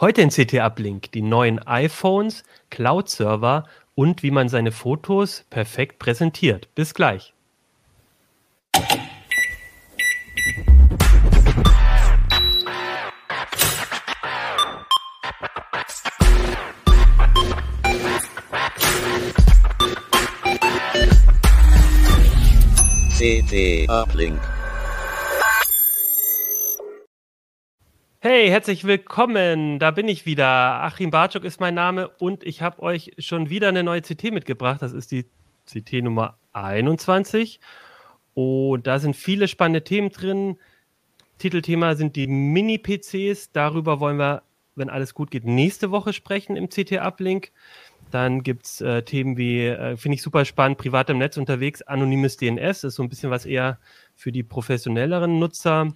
Heute in CT Uplink die neuen iPhones, Cloud-Server und wie man seine Fotos perfekt präsentiert. Bis gleich. CT Uplink. Hey, herzlich willkommen. Da bin ich wieder. Achim Bartschuk ist mein Name und ich habe euch schon wieder eine neue CT mitgebracht. Das ist die CT Nummer 21. Und da sind viele spannende Themen drin. Titelthema sind die Mini-PCs. Darüber wollen wir, wenn alles gut geht, nächste Woche sprechen im CT-Uplink. Dann gibt es äh, Themen wie, äh, finde ich super spannend, privat im Netz unterwegs, anonymes DNS, das ist so ein bisschen was eher für die professionelleren Nutzer.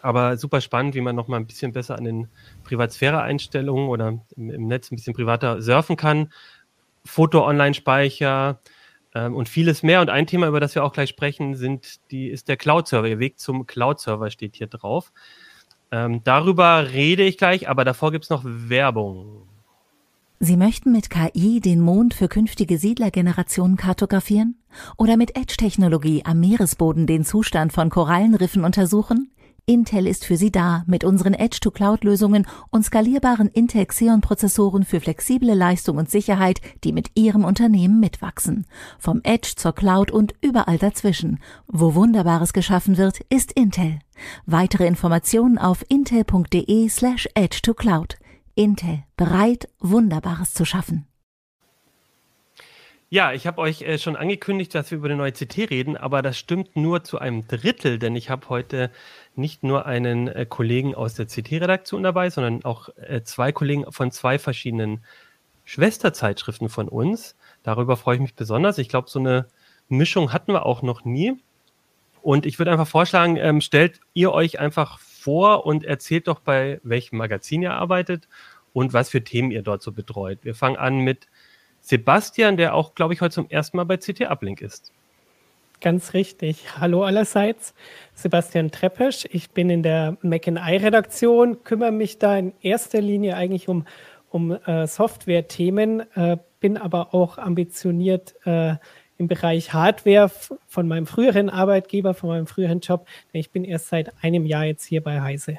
Aber super spannend, wie man noch mal ein bisschen besser an den Privatsphäre-Einstellungen oder im, im, Netz ein bisschen privater surfen kann. Foto-Online-Speicher ähm, und vieles mehr. Und ein Thema, über das wir auch gleich sprechen, sind die, ist der Cloud-Server. Ihr Weg zum Cloud-Server steht hier drauf. Ähm, darüber rede ich gleich, aber davor gibt es noch Werbung. Sie möchten mit KI den Mond für künftige Siedlergenerationen kartografieren? Oder mit Edge-Technologie am Meeresboden den Zustand von Korallenriffen untersuchen? Intel ist für Sie da mit unseren Edge-to-Cloud-Lösungen und skalierbaren Intel Xeon-Prozessoren für flexible Leistung und Sicherheit, die mit Ihrem Unternehmen mitwachsen. Vom Edge zur Cloud und überall dazwischen. Wo Wunderbares geschaffen wird, ist Intel. Weitere Informationen auf intel.de slash edge-to-cloud. Intel bereit, Wunderbares zu schaffen. Ja, ich habe euch äh, schon angekündigt, dass wir über eine neue CT reden, aber das stimmt nur zu einem Drittel, denn ich habe heute nicht nur einen äh, Kollegen aus der CT-Redaktion dabei, sondern auch äh, zwei Kollegen von zwei verschiedenen Schwesterzeitschriften von uns. Darüber freue ich mich besonders. Ich glaube, so eine Mischung hatten wir auch noch nie. Und ich würde einfach vorschlagen, ähm, stellt ihr euch einfach vor und erzählt doch, bei welchem Magazin ihr arbeitet und was für Themen ihr dort so betreut. Wir fangen an mit Sebastian, der auch, glaube ich, heute zum ersten Mal bei CT Uplink ist. Ganz richtig. Hallo allerseits. Sebastian Treppesch. Ich bin in der McNI-Redaktion, kümmere mich da in erster Linie eigentlich um, um äh, Software-Themen, äh, bin aber auch ambitioniert äh, im Bereich Hardware von meinem früheren Arbeitgeber, von meinem früheren Job. Ich bin erst seit einem Jahr jetzt hier bei Heise.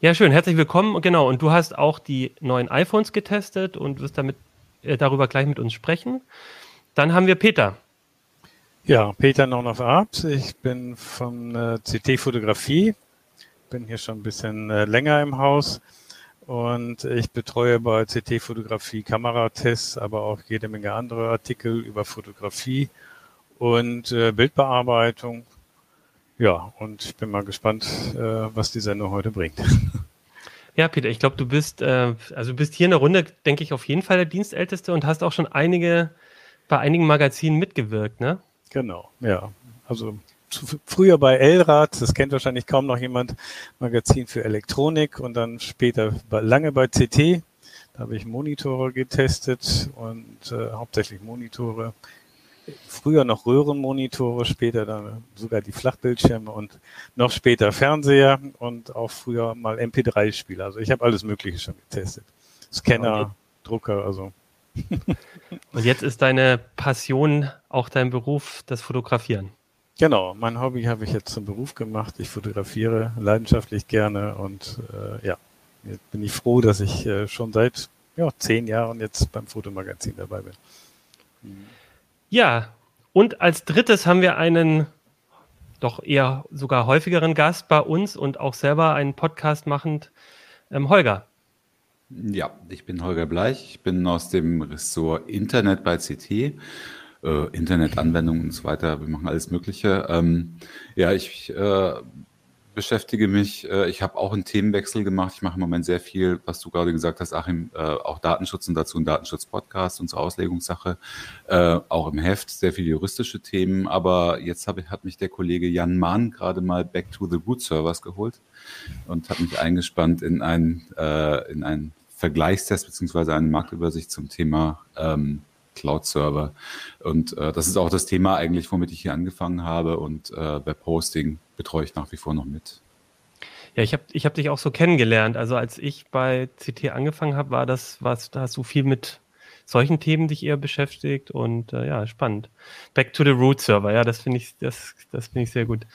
Ja, schön. Herzlich willkommen. Genau. Und du hast auch die neuen iPhones getestet und wirst damit äh, darüber gleich mit uns sprechen. Dann haben wir Peter. Ja, Peter Nonoff Abs. Ich bin von äh, CT Fotografie. Bin hier schon ein bisschen äh, länger im Haus und ich betreue bei CT-Fotografie Kameratests, aber auch jede Menge andere Artikel über Fotografie und äh, Bildbearbeitung. Ja, und ich bin mal gespannt, äh, was die Sendung heute bringt. Ja, Peter, ich glaube, du bist, äh, also bist hier in der Runde, denke ich, auf jeden Fall der Dienstälteste und hast auch schon einige, bei einigen Magazinen mitgewirkt, ne? Genau, ja. Also früher bei Elrad, das kennt wahrscheinlich kaum noch jemand, Magazin für Elektronik und dann später lange bei CT. Da habe ich Monitore getestet und äh, hauptsächlich Monitore. Früher noch Röhrenmonitore, später dann sogar die Flachbildschirme und noch später Fernseher und auch früher mal MP3-Spieler. Also ich habe alles Mögliche schon getestet. Scanner, okay. Drucker, also. Und jetzt ist deine Passion auch dein Beruf, das Fotografieren. Genau, mein Hobby habe ich jetzt zum Beruf gemacht. Ich fotografiere leidenschaftlich gerne und äh, ja, jetzt bin ich froh, dass ich äh, schon seit ja, zehn Jahren jetzt beim Fotomagazin dabei bin. Ja, und als drittes haben wir einen doch eher sogar häufigeren Gast bei uns und auch selber einen Podcast machend, ähm, Holger. Ja, ich bin Holger Bleich. Ich bin aus dem Ressort Internet bei CT äh, Internetanwendungen und so weiter. Wir machen alles Mögliche. Ähm, ja, ich äh, beschäftige mich, äh, ich habe auch einen Themenwechsel gemacht. Ich mache im Moment sehr viel, was du gerade gesagt hast, Achim, äh, auch Datenschutz und dazu ein Datenschutz-Podcast, unsere Auslegungssache, äh, auch im Heft, sehr viele juristische Themen. Aber jetzt hab, hat mich der Kollege Jan Mahn gerade mal Back to the Root Servers geholt und hat mich eingespannt in ein, äh, in Vergleichstest beziehungsweise eine Marktübersicht zum Thema ähm, Cloud-Server. Und äh, das ist auch das Thema eigentlich, womit ich hier angefangen habe. Und äh, Web-Hosting betreue ich nach wie vor noch mit. Ja, ich habe ich hab dich auch so kennengelernt. Also als ich bei CT angefangen habe, war das, was, da du viel mit solchen Themen dich eher beschäftigt und äh, ja, spannend. Back to the Root Server, ja, das finde ich, das, das finde ich sehr gut.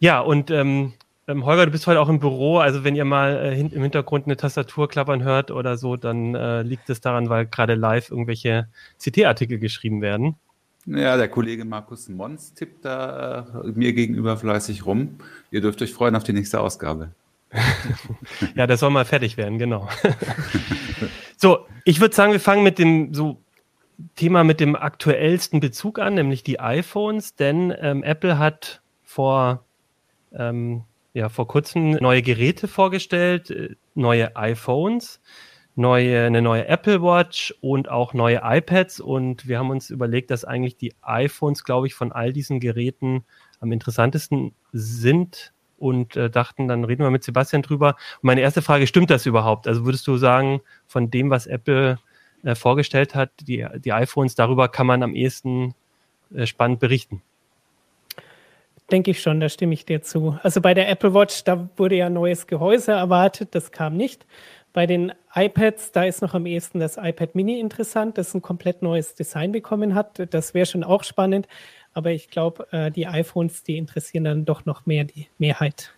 Ja, und ähm, ähm, Holger, du bist heute auch im Büro, also wenn ihr mal äh, hin, im Hintergrund eine Tastatur klappern hört oder so, dann äh, liegt es daran, weil gerade live irgendwelche CT-Artikel geschrieben werden. Ja, der Kollege Markus Mons tippt da äh, mir gegenüber fleißig rum. Ihr dürft euch freuen auf die nächste Ausgabe. ja, der soll mal fertig werden, genau. so, ich würde sagen, wir fangen mit dem so Thema mit dem aktuellsten Bezug an, nämlich die iPhones, denn ähm, Apple hat vor, ähm, ja, vor kurzem neue Geräte vorgestellt, äh, neue iPhones, neue, eine neue Apple Watch und auch neue iPads. Und wir haben uns überlegt, dass eigentlich die iPhones, glaube ich, von all diesen Geräten am interessantesten sind und äh, dachten, dann reden wir mit Sebastian drüber. Und meine erste Frage, stimmt das überhaupt? Also würdest du sagen, von dem, was Apple äh, vorgestellt hat, die, die iPhones, darüber kann man am ehesten äh, spannend berichten? Denke ich schon, da stimme ich dir zu. Also bei der Apple Watch, da wurde ja neues Gehäuse erwartet, das kam nicht. Bei den iPads, da ist noch am ehesten das iPad Mini interessant, das ein komplett neues Design bekommen hat. Das wäre schon auch spannend. Aber ich glaube, äh, die iPhones, die interessieren dann doch noch mehr die Mehrheit.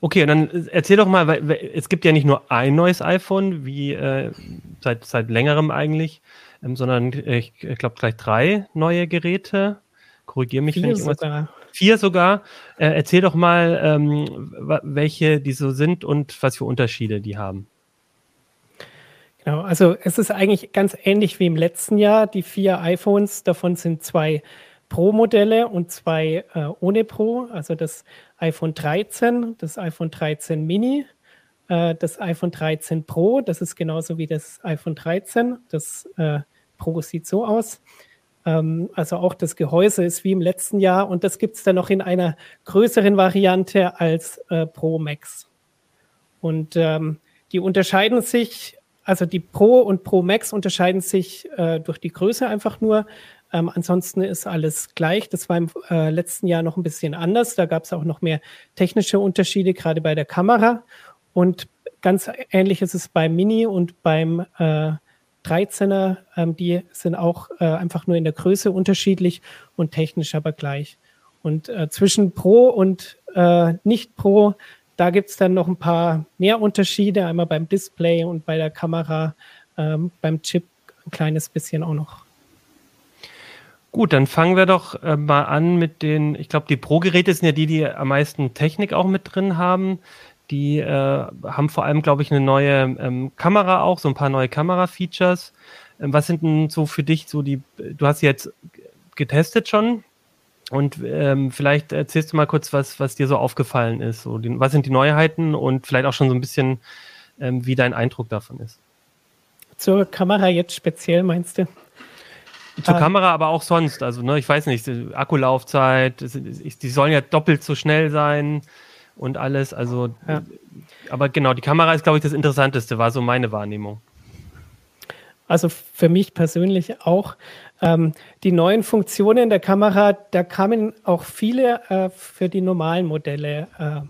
Okay, dann erzähl doch mal, weil es gibt ja nicht nur ein neues iPhone, wie äh, seit, seit längerem eigentlich, ähm, sondern äh, ich, ich glaube gleich drei neue Geräte. Korrigiere mich, Vier wenn ich irgendwas. Sogar. Vier sogar. Äh, erzähl doch mal, ähm, welche die so sind und was für Unterschiede die haben. Genau, also es ist eigentlich ganz ähnlich wie im letzten Jahr. Die vier iPhones, davon sind zwei Pro-Modelle und zwei äh, ohne Pro. Also das iPhone 13, das iPhone 13 Mini, äh, das iPhone 13 Pro, das ist genauso wie das iPhone 13. Das äh, Pro sieht so aus. Ähm, also auch das Gehäuse ist wie im letzten Jahr und das gibt es dann noch in einer größeren Variante als äh, Pro Max. Und ähm, die unterscheiden sich, also die Pro und Pro Max unterscheiden sich äh, durch die Größe einfach nur. Ähm, ansonsten ist alles gleich. Das war im äh, letzten Jahr noch ein bisschen anders. Da gab es auch noch mehr technische Unterschiede, gerade bei der Kamera. Und ganz ähnlich ist es beim Mini und beim äh, 13er, ähm, die sind auch äh, einfach nur in der Größe unterschiedlich und technisch aber gleich. Und äh, zwischen Pro und äh, nicht Pro, da gibt es dann noch ein paar mehr Unterschiede, einmal beim Display und bei der Kamera, ähm, beim Chip ein kleines bisschen auch noch. Gut, dann fangen wir doch äh, mal an mit den, ich glaube, die Pro-Geräte sind ja die, die am meisten Technik auch mit drin haben. Die äh, haben vor allem, glaube ich, eine neue ähm, Kamera auch, so ein paar neue Kamera-Features. Ähm, was sind denn so für dich so die, du hast sie jetzt getestet schon und ähm, vielleicht erzählst du mal kurz, was, was dir so aufgefallen ist. So die, was sind die Neuheiten und vielleicht auch schon so ein bisschen, ähm, wie dein Eindruck davon ist. Zur Kamera jetzt speziell, meinst du? Zur ah. Kamera, aber auch sonst. Also, ne, ich weiß nicht, Akkulaufzeit, die sollen ja doppelt so schnell sein und alles. Also, ja. aber genau, die Kamera ist, glaube ich, das Interessanteste, war so meine Wahrnehmung. Also für mich persönlich auch. Ähm, die neuen Funktionen der Kamera, da kamen auch viele äh, für die normalen Modelle. Äh,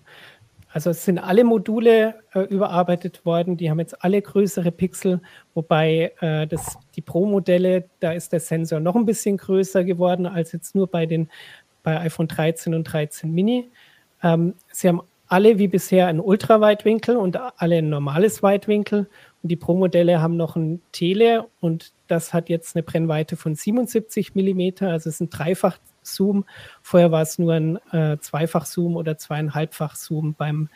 also es sind alle Module äh, überarbeitet worden, die haben jetzt alle größere Pixel, wobei äh, das, die Pro-Modelle, da ist der Sensor noch ein bisschen größer geworden als jetzt nur bei den bei iPhone 13 und 13 Mini. Ähm, sie haben alle wie bisher einen Ultraweitwinkel und alle ein normales Weitwinkel. Und die Pro-Modelle haben noch ein Tele und das hat jetzt eine Brennweite von 77 Millimeter, also es ist ein Dreifach-Zoom. Vorher war es nur ein äh, Zweifach-Zoom oder Zweieinhalbfach-Zoom beim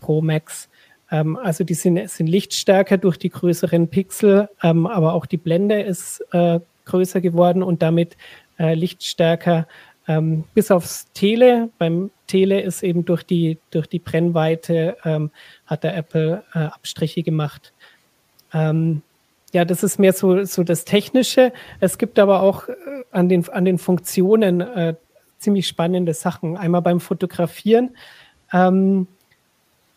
Pro Max. Ähm, also die sind, sind lichtstärker durch die größeren Pixel, ähm, aber auch die Blende ist äh, größer geworden und damit äh, lichtstärker ähm, bis aufs Tele. Beim Tele ist eben durch die, durch die Brennweite ähm, hat der Apple äh, Abstriche gemacht. Ähm, ja, das ist mehr so, so das Technische. Es gibt aber auch äh, an, den, an den Funktionen äh, ziemlich spannende Sachen. Einmal beim Fotografieren. Ähm,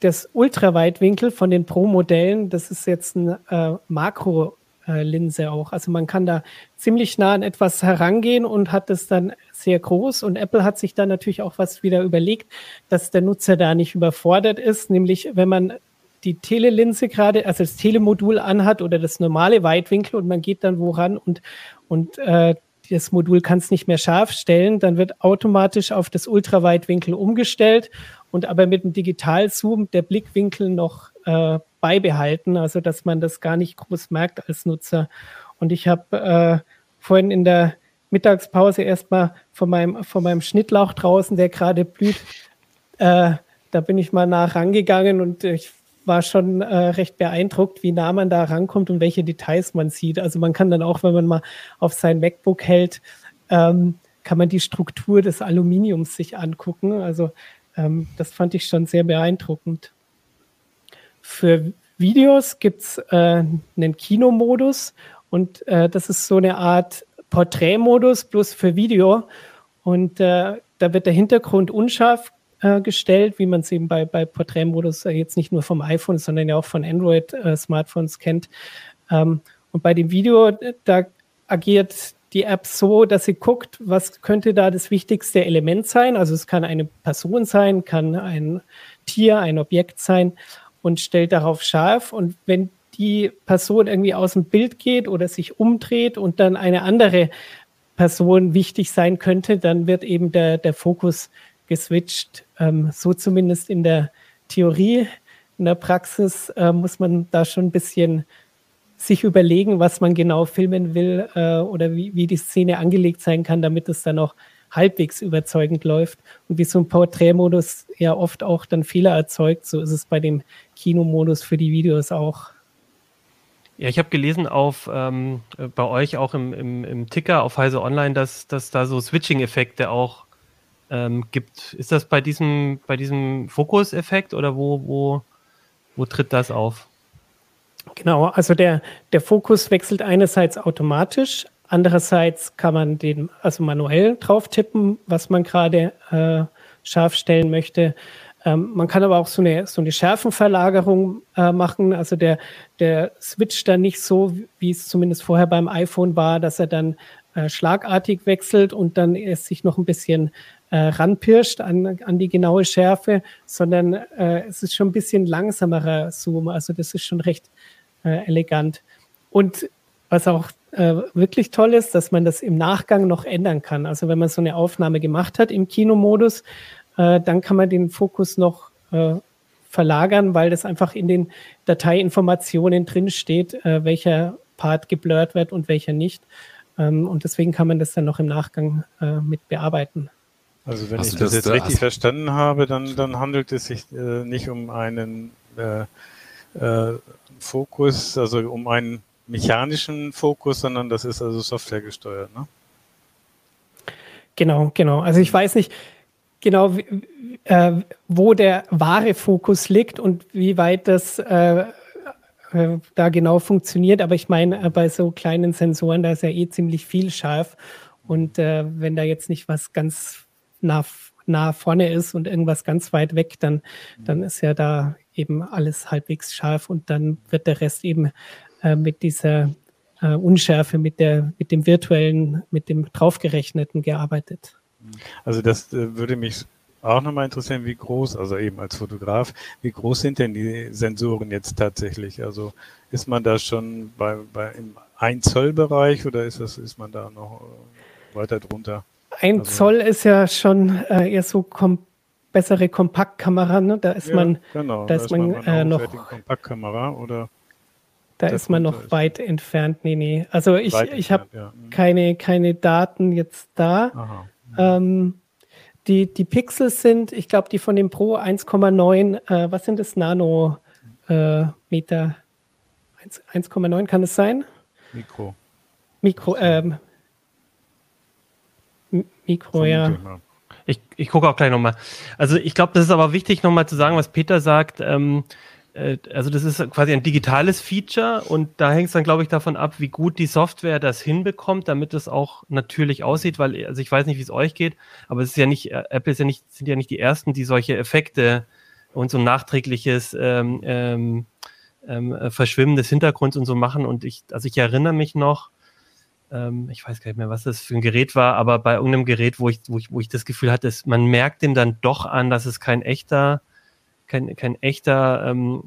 das Ultraweitwinkel von den Pro-Modellen, das ist jetzt ein äh, Makro- Linse auch. Also man kann da ziemlich nah an etwas herangehen und hat es dann sehr groß. Und Apple hat sich dann natürlich auch was wieder überlegt, dass der Nutzer da nicht überfordert ist. Nämlich, wenn man die Telelinse gerade, also das Telemodul anhat oder das normale Weitwinkel und man geht dann woran und, und äh, das Modul kann es nicht mehr scharf stellen, dann wird automatisch auf das Ultraweitwinkel umgestellt und aber mit dem Digitalzoom der Blickwinkel noch äh, beibehalten, also dass man das gar nicht groß merkt als Nutzer. Und ich habe äh, vorhin in der Mittagspause erstmal von meinem, von meinem Schnittlauch draußen, der gerade blüht, äh, da bin ich mal nah rangegangen und ich war schon äh, recht beeindruckt, wie nah man da rankommt und welche Details man sieht. Also man kann dann auch, wenn man mal auf sein MacBook hält, ähm, kann man die Struktur des Aluminiums sich angucken. Also ähm, das fand ich schon sehr beeindruckend. Für Videos gibt es äh, einen Kinomodus und äh, das ist so eine Art Porträtmodus, bloß für Video. Und äh, da wird der Hintergrund unscharf äh, gestellt, wie man es eben bei, bei Porträtmodus äh, jetzt nicht nur vom iPhone, sondern ja auch von Android-Smartphones äh, kennt. Ähm, und bei dem Video, da agiert die App so, dass sie guckt, was könnte da das wichtigste Element sein. Also es kann eine Person sein, kann ein Tier, ein Objekt sein und stellt darauf scharf. Und wenn die Person irgendwie aus dem Bild geht oder sich umdreht und dann eine andere Person wichtig sein könnte, dann wird eben der, der Fokus geswitcht. Ähm, so zumindest in der Theorie. In der Praxis äh, muss man da schon ein bisschen sich überlegen, was man genau filmen will äh, oder wie, wie die Szene angelegt sein kann, damit es dann auch halbwegs überzeugend läuft. Und wie so ein Porträtmodus ja oft auch dann Fehler erzeugt, so ist es bei dem Kinomodus für die Videos auch. Ja, ich habe gelesen auf ähm, bei euch auch im, im, im Ticker auf Heise Online, dass, dass da so Switching-Effekte auch ähm, gibt. Ist das bei diesem, bei diesem Fokus-Effekt oder wo, wo, wo tritt das auf? Genau, also der, der Fokus wechselt einerseits automatisch, Andererseits kann man den also manuell drauf tippen, was man gerade äh, scharf stellen möchte. Ähm, man kann aber auch so eine, so eine Schärfenverlagerung äh, machen. Also der, der switcht dann nicht so, wie es zumindest vorher beim iPhone war, dass er dann äh, schlagartig wechselt und dann es sich noch ein bisschen äh, ranpirscht an, an die genaue Schärfe, sondern äh, es ist schon ein bisschen langsamerer Zoom. Also das ist schon recht äh, elegant. Und was auch äh, wirklich toll ist, dass man das im Nachgang noch ändern kann. Also wenn man so eine Aufnahme gemacht hat im Kinomodus, äh, dann kann man den Fokus noch äh, verlagern, weil das einfach in den Dateiinformationen drin steht, äh, welcher Part geblurrt wird und welcher nicht. Ähm, und deswegen kann man das dann noch im Nachgang äh, mit bearbeiten. Also wenn hast ich das, das jetzt richtig hast... verstanden habe, dann, dann handelt es sich äh, nicht um einen äh, äh, Fokus, also um einen mechanischen Fokus, sondern das ist also Software gesteuert, ne? Genau, genau. Also ich weiß nicht genau, äh, wo der wahre Fokus liegt und wie weit das äh, äh, da genau funktioniert. Aber ich meine, äh, bei so kleinen Sensoren, da ist ja eh ziemlich viel scharf. Und äh, wenn da jetzt nicht was ganz nah, nah vorne ist und irgendwas ganz weit weg, dann, dann ist ja da eben alles halbwegs scharf und dann wird der Rest eben äh, mit dieser äh, Unschärfe, mit, der, mit dem virtuellen, mit dem draufgerechneten gearbeitet. Also das äh, würde mich auch nochmal interessieren, wie groß, also eben als Fotograf, wie groß sind denn die Sensoren jetzt tatsächlich? Also ist man da schon bei, bei im 1 Zoll Bereich oder ist das, ist man da noch äh, weiter drunter? Ein also, Zoll ist ja schon äh, eher so kom bessere Kompaktkamera, ne? Da ist ja, man, genau, da, da ist man, man äh, noch Kompaktkamera oder da ist man noch weit entfernt. Nee, nee. Also ich, ich habe ja. Keine, keine Daten jetzt da. Aha. Ähm, die, die Pixels sind, ich glaube, die von dem Pro 1,9, äh, was sind das? Nanometer? Äh, 1,9 kann es sein? Mikro. Mikro, ähm, Mikro, ja. Ich, ich gucke auch gleich nochmal. Also ich glaube, das ist aber wichtig, nochmal zu sagen, was Peter sagt. Ähm, äh, also das ist quasi ein digitales Feature und da hängt es dann, glaube ich, davon ab, wie gut die Software das hinbekommt, damit es auch natürlich aussieht, weil, also ich weiß nicht, wie es euch geht, aber es ist ja nicht, äh, Apple ist ja nicht, sind ja nicht die ersten, die solche Effekte und so ein nachträgliches ähm, ähm, ähm, äh, Verschwimmen des Hintergrunds und so machen. Und ich, also ich erinnere mich noch, ähm, ich weiß gar nicht mehr, was das für ein Gerät war, aber bei irgendeinem Gerät, wo ich, wo ich, wo ich das Gefühl hatte, man merkt dem dann doch an, dass es kein echter, kein, kein echter ähm,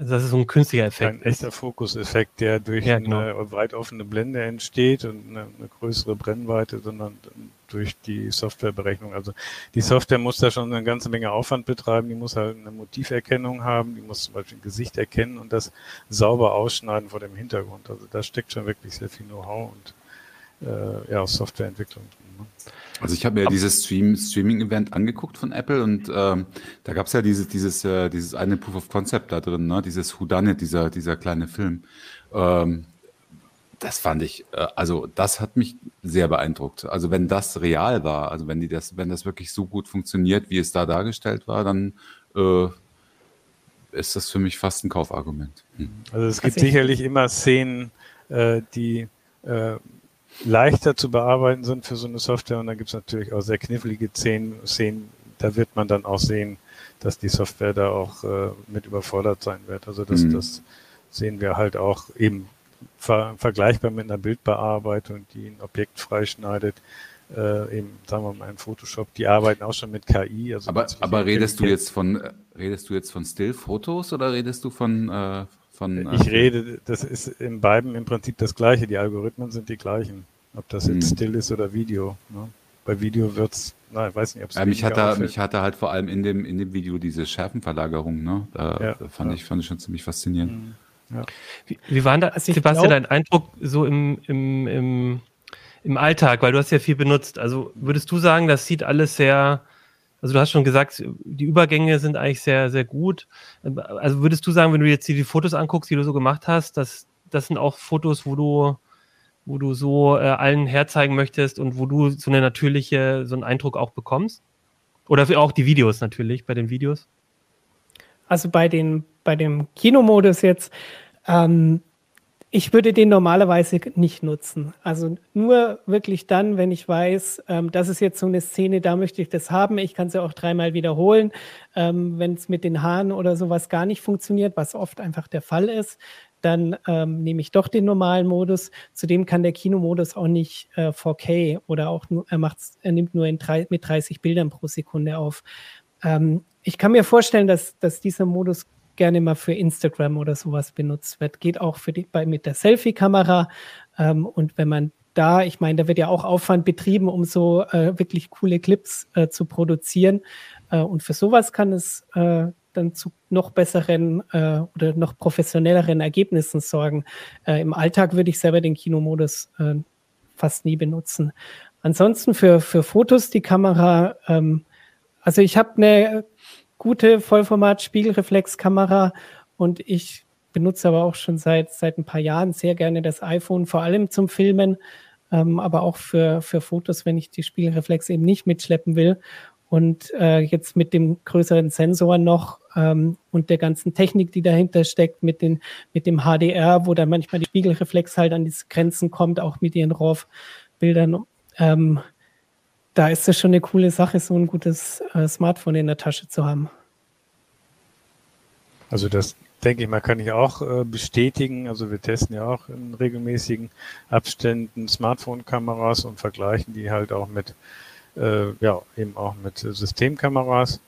das ist so ein künstlicher Effekt. Ein echter Fokuseffekt, der durch ja, genau. eine weit offene Blende entsteht und eine, eine, größere Brennweite, sondern durch die Softwareberechnung. Also die Software muss da schon eine ganze Menge Aufwand betreiben, die muss halt eine Motiverkennung haben, die muss zum Beispiel ein Gesicht erkennen und das sauber ausschneiden vor dem Hintergrund. Also da steckt schon wirklich sehr viel Know-how und äh, ja, Softwareentwicklung drin. Ne? Also ich habe mir ja dieses Stream, Streaming-Event angeguckt von Apple und ähm, da gab es ja dieses, dieses, äh, dieses eine Proof of Concept da drin, ne? dieses Whodunit, dieser, dieser kleine Film. Ähm, das fand ich, äh, also das hat mich sehr beeindruckt. Also wenn das real war, also wenn die das, wenn das wirklich so gut funktioniert, wie es da dargestellt war, dann äh, ist das für mich fast ein Kaufargument. Hm. Also es gibt sicherlich immer Szenen, äh, die äh, leichter zu bearbeiten sind für so eine Software. Und dann gibt es natürlich auch sehr knifflige Szenen, da wird man dann auch sehen, dass die Software da auch äh, mit überfordert sein wird. Also das, mhm. das sehen wir halt auch eben ver vergleichbar mit einer Bildbearbeitung, die ein Objekt freischneidet. Äh, eben, sagen wir mal, in Photoshop, die arbeiten auch schon mit KI. Also aber aber redest du jetzt von redest du jetzt von Still-Fotos oder redest du von äh, von, ich äh, rede, das ist in beiden im Prinzip das Gleiche. Die Algorithmen sind die gleichen. Ob das jetzt hm. still ist oder Video. Ne? Bei Video wird's, na, ich weiß nicht, ob es ja, mich hatte, mich hatte halt vor allem in dem, in dem Video diese Schärfenverlagerung, ne? Da, ja, da fand ja. ich, fand ich schon ziemlich faszinierend. Hm. Ja. Wie, wie war da, also Sebastian, dein Eindruck so im, im, im, im Alltag, weil du hast ja viel benutzt. Also würdest du sagen, das sieht alles sehr, also du hast schon gesagt, die Übergänge sind eigentlich sehr, sehr gut. Also würdest du sagen, wenn du jetzt die Fotos anguckst, die du so gemacht hast, dass das sind auch Fotos, wo du, wo du so äh, allen herzeigen möchtest und wo du so eine natürliche, so einen Eindruck auch bekommst? Oder auch die Videos natürlich, bei den Videos? Also bei den, bei dem Kinomodus jetzt, ähm, ich würde den normalerweise nicht nutzen. Also nur wirklich dann, wenn ich weiß, ähm, das ist jetzt so eine Szene, da möchte ich das haben. Ich kann sie auch dreimal wiederholen. Ähm, wenn es mit den Haaren oder sowas gar nicht funktioniert, was oft einfach der Fall ist, dann ähm, nehme ich doch den normalen Modus. Zudem kann der Kinomodus auch nicht äh, 4K oder auch nur, er, macht's, er nimmt nur in drei, mit 30 Bildern pro Sekunde auf. Ähm, ich kann mir vorstellen, dass, dass dieser Modus gerne mal für Instagram oder sowas benutzt wird. Geht auch für die, bei, mit der Selfie-Kamera. Ähm, und wenn man da, ich meine, da wird ja auch Aufwand betrieben, um so äh, wirklich coole Clips äh, zu produzieren. Äh, und für sowas kann es äh, dann zu noch besseren äh, oder noch professionelleren Ergebnissen sorgen. Äh, Im Alltag würde ich selber den Kinomodus fast nie benutzen. Ansonsten für, für Fotos die Kamera, ähm, also ich habe eine gute Vollformat-Spiegelreflexkamera und ich benutze aber auch schon seit, seit ein paar Jahren sehr gerne das iPhone, vor allem zum Filmen, ähm, aber auch für, für Fotos, wenn ich die Spiegelreflex eben nicht mitschleppen will. Und äh, jetzt mit dem größeren Sensor noch ähm, und der ganzen Technik, die dahinter steckt, mit, den, mit dem HDR, wo dann manchmal die Spiegelreflex halt an diese Grenzen kommt, auch mit ihren RAW-Bildern, ähm, da ist es schon eine coole Sache, so ein gutes äh, Smartphone in der Tasche zu haben. Also das denke ich mal, kann ich auch äh, bestätigen. Also wir testen ja auch in regelmäßigen Abständen Smartphone-Kameras und vergleichen die halt auch mit, äh, ja, eben auch mit Systemkameras.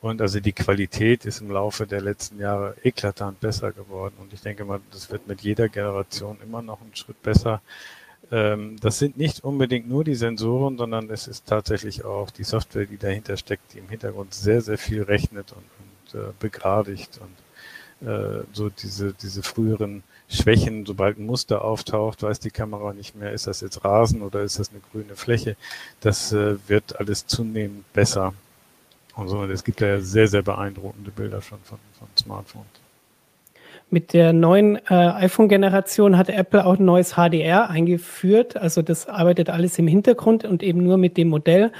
Und also die Qualität ist im Laufe der letzten Jahre eklatant besser geworden. Und ich denke mal, das wird mit jeder Generation immer noch einen Schritt besser das sind nicht unbedingt nur die Sensoren, sondern es ist tatsächlich auch die Software, die dahinter steckt, die im Hintergrund sehr, sehr viel rechnet und, und äh, begradigt und äh, so diese, diese früheren Schwächen, sobald ein Muster auftaucht, weiß die Kamera nicht mehr, ist das jetzt Rasen oder ist das eine grüne Fläche. Das äh, wird alles zunehmend besser. Und so, es gibt ja sehr, sehr beeindruckende Bilder schon von, von Smartphones. Mit der neuen äh, iPhone-Generation hat Apple auch ein neues HDR eingeführt. Also das arbeitet alles im Hintergrund und eben nur mit dem Modell.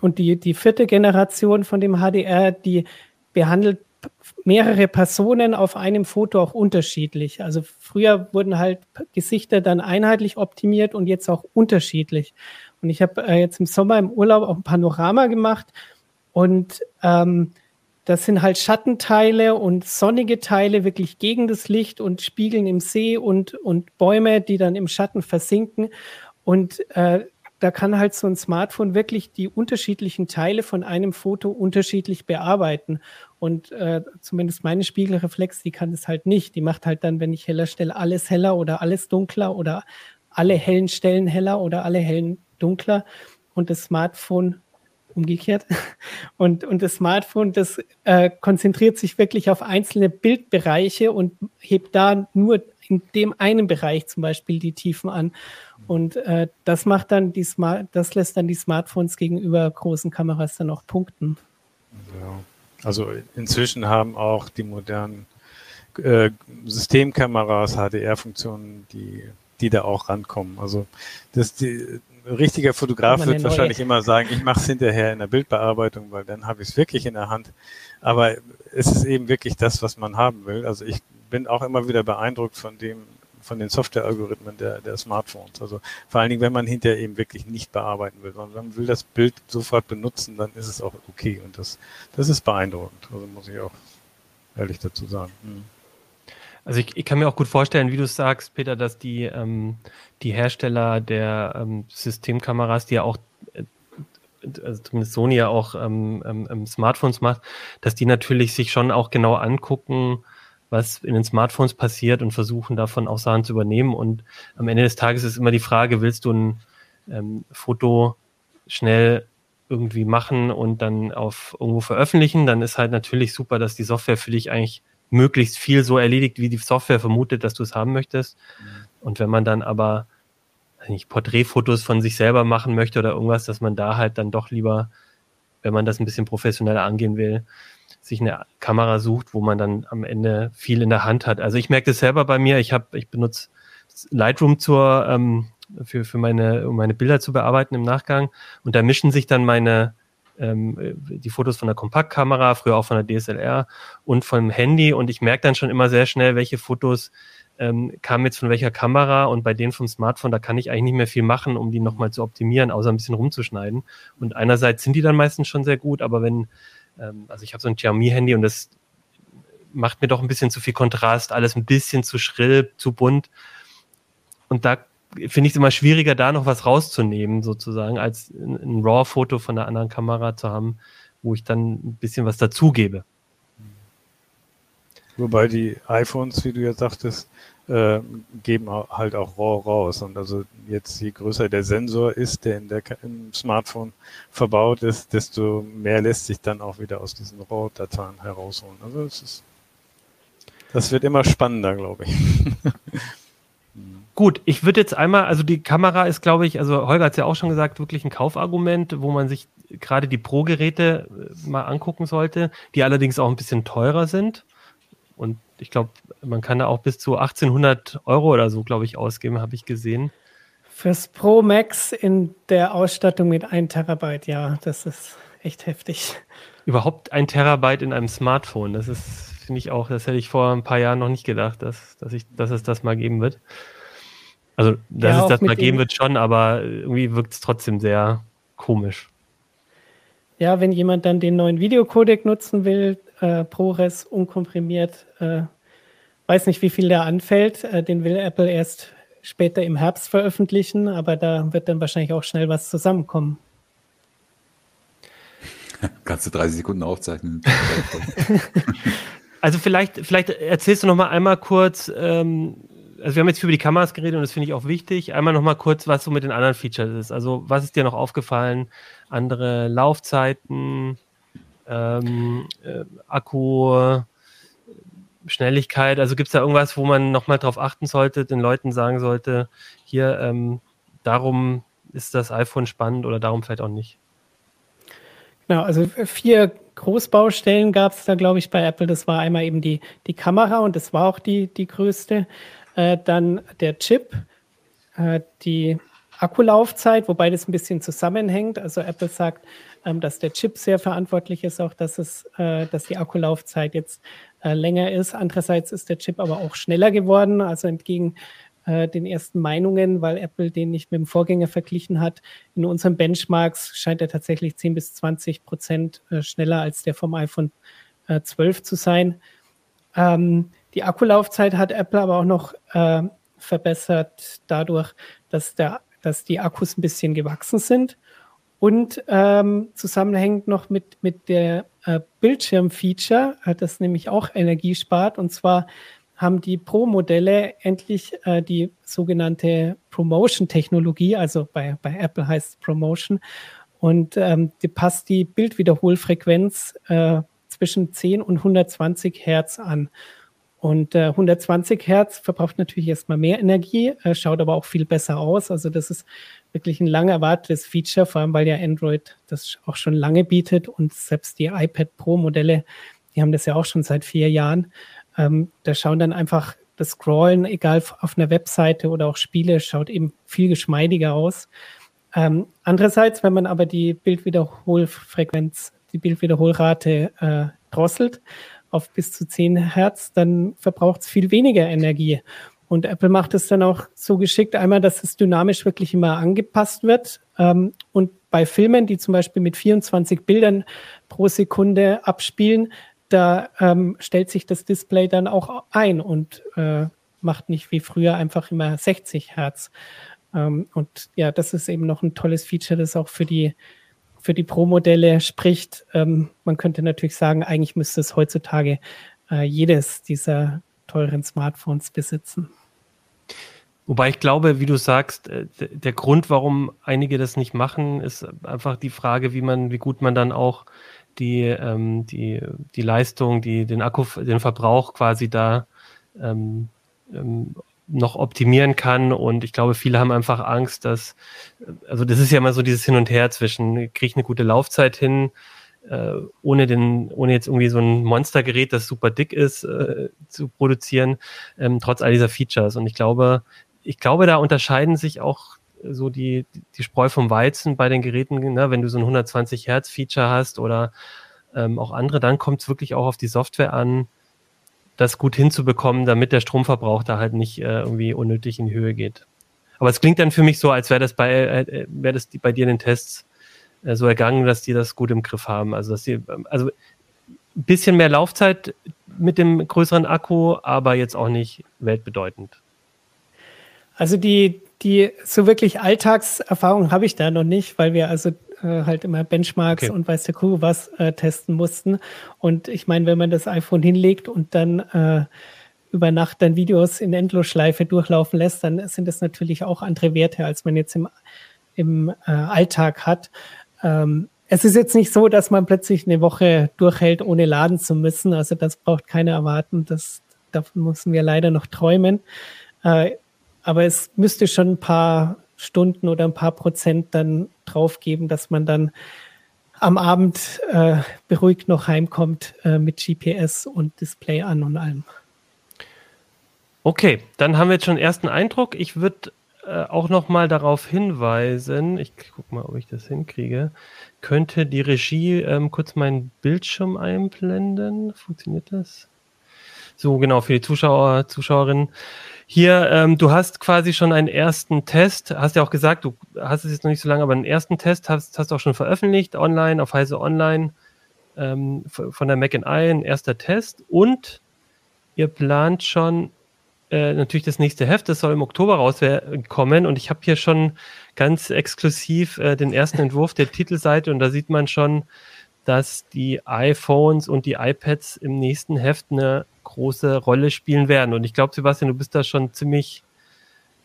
Und die, die vierte Generation von dem HDR, die behandelt mehrere Personen auf einem Foto auch unterschiedlich. Also früher wurden halt Gesichter dann einheitlich optimiert und jetzt auch unterschiedlich. Und ich habe äh, jetzt im Sommer im Urlaub auch ein Panorama gemacht und ähm, das sind halt Schattenteile und sonnige Teile wirklich gegen das Licht und Spiegeln im See und, und Bäume, die dann im Schatten versinken. Und äh, da kann halt so ein Smartphone wirklich die unterschiedlichen Teile von einem Foto unterschiedlich bearbeiten. Und äh, zumindest meine Spiegelreflex, die kann das halt nicht. Die macht halt dann, wenn ich heller stelle, alles heller oder alles dunkler oder alle hellen Stellen heller oder alle hellen dunkler. Und das Smartphone umgekehrt. Und, und das Smartphone, das äh, konzentriert sich wirklich auf einzelne Bildbereiche und hebt da nur in dem einen Bereich zum Beispiel die Tiefen an. Und äh, das macht dann die Smart, das lässt dann die Smartphones gegenüber großen Kameras dann auch punkten. Ja. Also inzwischen haben auch die modernen äh, Systemkameras HDR-Funktionen, die, die da auch rankommen. Also das, die, ein richtiger Fotograf wird wahrscheinlich immer sagen, ich mache es hinterher in der Bildbearbeitung, weil dann habe ich es wirklich in der Hand. Aber es ist eben wirklich das, was man haben will. Also ich bin auch immer wieder beeindruckt von dem, von den Software-Algorithmen der, der Smartphones. Also vor allen Dingen, wenn man hinterher eben wirklich nicht bearbeiten will, sondern man will das Bild sofort benutzen, dann ist es auch okay. Und das, das ist beeindruckend. Also muss ich auch ehrlich dazu sagen. Hm. Also ich, ich, kann mir auch gut vorstellen, wie du sagst, Peter, dass die, ähm, die Hersteller der ähm, Systemkameras, die ja auch, äh, also zumindest Sony ja auch ähm, ähm, ähm, Smartphones macht, dass die natürlich sich schon auch genau angucken, was in den Smartphones passiert und versuchen davon auch Sachen zu übernehmen. Und am Ende des Tages ist immer die Frage, willst du ein ähm, Foto schnell irgendwie machen und dann auf irgendwo veröffentlichen, dann ist halt natürlich super, dass die Software für dich eigentlich möglichst viel so erledigt, wie die Software vermutet, dass du es haben möchtest. Und wenn man dann aber nicht Porträtfotos von sich selber machen möchte oder irgendwas, dass man da halt dann doch lieber, wenn man das ein bisschen professioneller angehen will, sich eine Kamera sucht, wo man dann am Ende viel in der Hand hat. Also ich merke das selber bei mir. Ich habe, ich benutze Lightroom zur ähm, für, für meine, um meine Bilder zu bearbeiten im Nachgang. Und da mischen sich dann meine ähm, die Fotos von der Kompaktkamera, früher auch von der DSLR und vom Handy. Und ich merke dann schon immer sehr schnell, welche Fotos ähm, kamen jetzt von welcher Kamera und bei denen vom Smartphone, da kann ich eigentlich nicht mehr viel machen, um die nochmal zu optimieren, außer ein bisschen rumzuschneiden. Und einerseits sind die dann meistens schon sehr gut, aber wenn, ähm, also ich habe so ein Xiaomi-Handy und das macht mir doch ein bisschen zu viel Kontrast, alles ein bisschen zu schrill, zu bunt. Und da finde ich es immer schwieriger, da noch was rauszunehmen, sozusagen, als ein, RAW-Foto von einer anderen Kamera zu haben, wo ich dann ein bisschen was dazugebe. Wobei die iPhones, wie du ja sagtest, äh, geben halt auch RAW raus. Und also jetzt je größer der Sensor ist, der in der im Smartphone verbaut ist, desto mehr lässt sich dann auch wieder aus diesen RAW-Dateien herausholen. Also es ist, das wird immer spannender, glaube ich. Gut, ich würde jetzt einmal, also die Kamera ist, glaube ich, also Holger hat es ja auch schon gesagt, wirklich ein Kaufargument, wo man sich gerade die Pro-Geräte äh, mal angucken sollte, die allerdings auch ein bisschen teurer sind. Und ich glaube, man kann da auch bis zu 1800 Euro oder so, glaube ich, ausgeben, habe ich gesehen. Fürs Pro Max in der Ausstattung mit 1 Terabyte, ja, das ist echt heftig. Überhaupt ein Terabyte in einem Smartphone, das ist, finde ich auch, das hätte ich vor ein paar Jahren noch nicht gedacht, dass, dass, ich, dass es das mal geben wird. Also, dass ja, es das mal geben wird schon, aber irgendwie wirkt es trotzdem sehr komisch. Ja, wenn jemand dann den neuen Videocodec nutzen will, äh, ProRes unkomprimiert, äh, weiß nicht, wie viel der anfällt. Äh, den will Apple erst später im Herbst veröffentlichen, aber da wird dann wahrscheinlich auch schnell was zusammenkommen. Kannst du 30 Sekunden aufzeichnen. also vielleicht, vielleicht erzählst du noch mal einmal kurz, ähm, also wir haben jetzt viel über die Kameras geredet und das finde ich auch wichtig. Einmal noch mal kurz, was so mit den anderen Features ist. Also was ist dir noch aufgefallen? Andere Laufzeiten, ähm, äh, Akku, Schnelligkeit. Also gibt es da irgendwas, wo man noch mal drauf achten sollte, den Leuten sagen sollte, hier, ähm, darum ist das iPhone spannend oder darum vielleicht auch nicht? Genau, also vier Großbaustellen gab es da, glaube ich, bei Apple. Das war einmal eben die, die Kamera und das war auch die, die größte. Äh, dann der Chip, äh, die Akkulaufzeit, wobei das ein bisschen zusammenhängt. Also Apple sagt, ähm, dass der Chip sehr verantwortlich ist, auch dass es, äh, dass die Akkulaufzeit jetzt äh, länger ist. Andererseits ist der Chip aber auch schneller geworden, also entgegen äh, den ersten Meinungen, weil Apple den nicht mit dem Vorgänger verglichen hat. In unseren Benchmarks scheint er tatsächlich 10 bis 20 Prozent äh, schneller als der vom iPhone äh, 12 zu sein. Ähm, die Akkulaufzeit hat Apple aber auch noch äh, verbessert dadurch, dass, der, dass die Akkus ein bisschen gewachsen sind und ähm, zusammenhängend noch mit, mit der äh, Bildschirmfeature, äh, das nämlich auch Energie spart. Und zwar haben die Pro-Modelle endlich äh, die sogenannte Promotion-Technologie, also bei, bei Apple heißt es Promotion, und ähm, die passt die Bildwiederholfrequenz äh, zwischen 10 und 120 Hertz an. Und äh, 120 Hertz verbraucht natürlich erstmal mehr Energie, äh, schaut aber auch viel besser aus. Also das ist wirklich ein lang erwartetes Feature, vor allem weil ja Android das auch schon lange bietet und selbst die iPad Pro Modelle, die haben das ja auch schon seit vier Jahren. Ähm, da schauen dann einfach das Scrollen, egal auf einer Webseite oder auch Spiele, schaut eben viel geschmeidiger aus. Ähm, andererseits, wenn man aber die Bildwiederholfrequenz, die Bildwiederholrate äh, drosselt auf bis zu 10 Hertz, dann verbraucht es viel weniger Energie. Und Apple macht es dann auch so geschickt, einmal, dass es dynamisch wirklich immer angepasst wird. Ähm, und bei Filmen, die zum Beispiel mit 24 Bildern pro Sekunde abspielen, da ähm, stellt sich das Display dann auch ein und äh, macht nicht wie früher einfach immer 60 Hertz. Ähm, und ja, das ist eben noch ein tolles Feature, das auch für die für die Pro-Modelle spricht. Ähm, man könnte natürlich sagen, eigentlich müsste es heutzutage äh, jedes dieser teuren Smartphones besitzen. Wobei ich glaube, wie du sagst, äh, der Grund, warum einige das nicht machen, ist einfach die Frage, wie man, wie gut man dann auch die, ähm, die, die Leistung, die, den Akku, den Verbrauch quasi da ähm, ähm, noch optimieren kann. Und ich glaube, viele haben einfach Angst, dass, also das ist ja immer so dieses Hin und Her zwischen, kriege ich eine gute Laufzeit hin, äh, ohne den, ohne jetzt irgendwie so ein Monstergerät, das super dick ist, äh, zu produzieren, ähm, trotz all dieser Features. Und ich glaube, ich glaube, da unterscheiden sich auch so die, die Spreu vom Weizen bei den Geräten, ne? wenn du so ein 120 Hertz Feature hast oder ähm, auch andere, dann kommt es wirklich auch auf die Software an, das gut hinzubekommen, damit der Stromverbrauch da halt nicht äh, irgendwie unnötig in die Höhe geht. Aber es klingt dann für mich so, als wäre das bei, äh, äh wäre das bei dir in den Tests äh, so ergangen, dass die das gut im Griff haben. Also dass die, ähm, also ein bisschen mehr Laufzeit mit dem größeren Akku, aber jetzt auch nicht weltbedeutend. Also die, die so wirklich Alltagserfahrung habe ich da noch nicht, weil wir also äh, halt immer Benchmarks okay. und weiß der Kuh was äh, testen mussten. Und ich meine, wenn man das iPhone hinlegt und dann äh, über Nacht dann Videos in Endlosschleife durchlaufen lässt, dann sind das natürlich auch andere Werte, als man jetzt im, im äh, Alltag hat. Ähm, es ist jetzt nicht so, dass man plötzlich eine Woche durchhält, ohne laden zu müssen. Also das braucht keiner erwarten. Das, davon müssen wir leider noch träumen. Äh, aber es müsste schon ein paar Stunden oder ein paar Prozent dann drauf geben, dass man dann am Abend äh, beruhigt noch heimkommt äh, mit GPS und Display an und allem. Okay, dann haben wir jetzt schon einen ersten Eindruck. Ich würde äh, auch noch mal darauf hinweisen, ich gucke mal, ob ich das hinkriege, könnte die Regie ähm, kurz meinen Bildschirm einblenden? Funktioniert das? So, genau, für die Zuschauer, Zuschauerinnen. Hier, ähm, du hast quasi schon einen ersten Test, hast ja auch gesagt, du hast es jetzt noch nicht so lange, aber einen ersten Test hast, hast du auch schon veröffentlicht, online, auf Heise Online, ähm, von der Mac Eye, ein erster Test. Und ihr plant schon äh, natürlich das nächste Heft, das soll im Oktober rauskommen. Und ich habe hier schon ganz exklusiv äh, den ersten Entwurf der Titelseite und da sieht man schon, dass die iPhones und die iPads im nächsten Heft eine große Rolle spielen werden. Und ich glaube, Sebastian, du bist da schon ziemlich,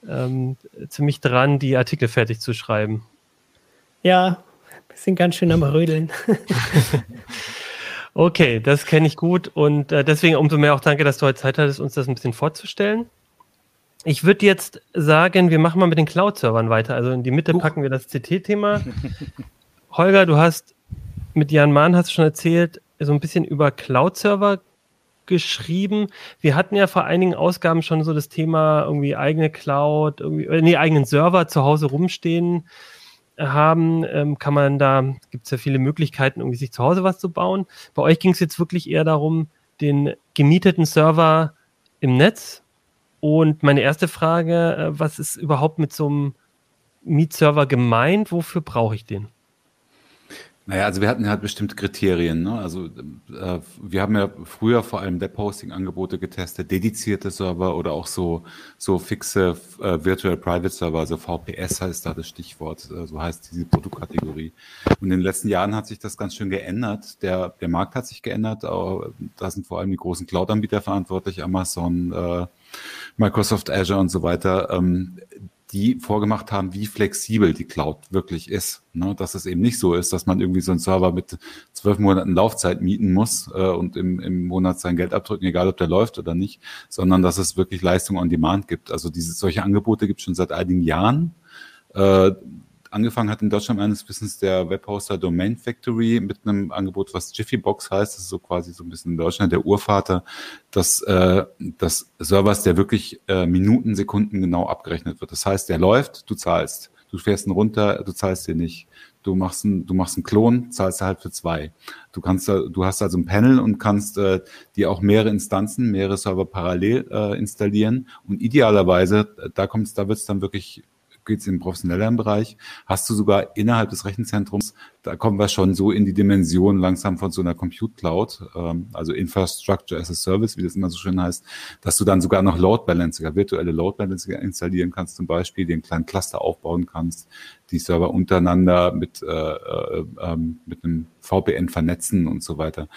ähm, ziemlich dran, die Artikel fertig zu schreiben. Ja, wir sind ganz schön am Rödeln. okay, das kenne ich gut und äh, deswegen umso mehr auch danke, dass du heute Zeit hattest, uns das ein bisschen vorzustellen. Ich würde jetzt sagen, wir machen mal mit den Cloud-Servern weiter. Also in die Mitte Huch. packen wir das CT-Thema. Holger, du hast mit Jan Mahn hast du schon erzählt, so ein bisschen über Cloud-Server geschrieben. Wir hatten ja vor einigen Ausgaben schon so das Thema irgendwie eigene Cloud, irgendwie, äh, nee, eigenen Server zu Hause rumstehen äh, haben, ähm, kann man da, gibt es ja viele Möglichkeiten, irgendwie sich zu Hause was zu bauen. Bei euch ging es jetzt wirklich eher darum, den gemieteten Server im Netz. Und meine erste Frage, äh, was ist überhaupt mit so einem Mietserver gemeint? Wofür brauche ich den? Naja, also wir hatten halt bestimmte Kriterien. Ne? Also äh, wir haben ja früher vor allem Webhosting-Angebote getestet, dedizierte Server oder auch so, so fixe äh, Virtual Private Server, also VPS heißt da das Stichwort, äh, so heißt diese Produktkategorie. Und in den letzten Jahren hat sich das ganz schön geändert. Der, der Markt hat sich geändert. Aber da sind vor allem die großen Cloud-Anbieter verantwortlich, Amazon, äh, Microsoft Azure und so weiter. Ähm, die vorgemacht haben, wie flexibel die Cloud wirklich ist. Ne? Dass es eben nicht so ist, dass man irgendwie so einen Server mit zwölf Monaten Laufzeit mieten muss äh, und im, im Monat sein Geld abdrücken, egal ob der läuft oder nicht, sondern dass es wirklich Leistung on Demand gibt. Also diese solche Angebote gibt es schon seit einigen Jahren. Äh, angefangen hat in Deutschland meines Wissens der Webhoster Domain Factory mit einem Angebot, was Jiffy Box heißt. Das ist so quasi so ein bisschen in Deutschland der Urvater des, äh, des Servers, der wirklich äh, Minuten, Sekunden genau abgerechnet wird. Das heißt, der läuft, du zahlst. Du fährst ihn runter, du zahlst den nicht. Du machst einen, du machst einen Klon, zahlst halt für zwei. Du kannst, du hast also ein Panel und kannst äh, dir auch mehrere Instanzen, mehrere Server parallel äh, installieren. Und idealerweise, da kommt's, da wird's dann wirklich geht es im professionelleren Bereich, hast du sogar innerhalb des Rechenzentrums, da kommen wir schon so in die Dimension langsam von so einer Compute Cloud, ähm, also Infrastructure as a Service, wie das immer so schön heißt, dass du dann sogar noch Load Balancer, virtuelle Load Balancer installieren kannst zum Beispiel, den kleinen Cluster aufbauen kannst, die Server untereinander mit, äh, äh, ähm, mit einem VPN vernetzen und so weiter.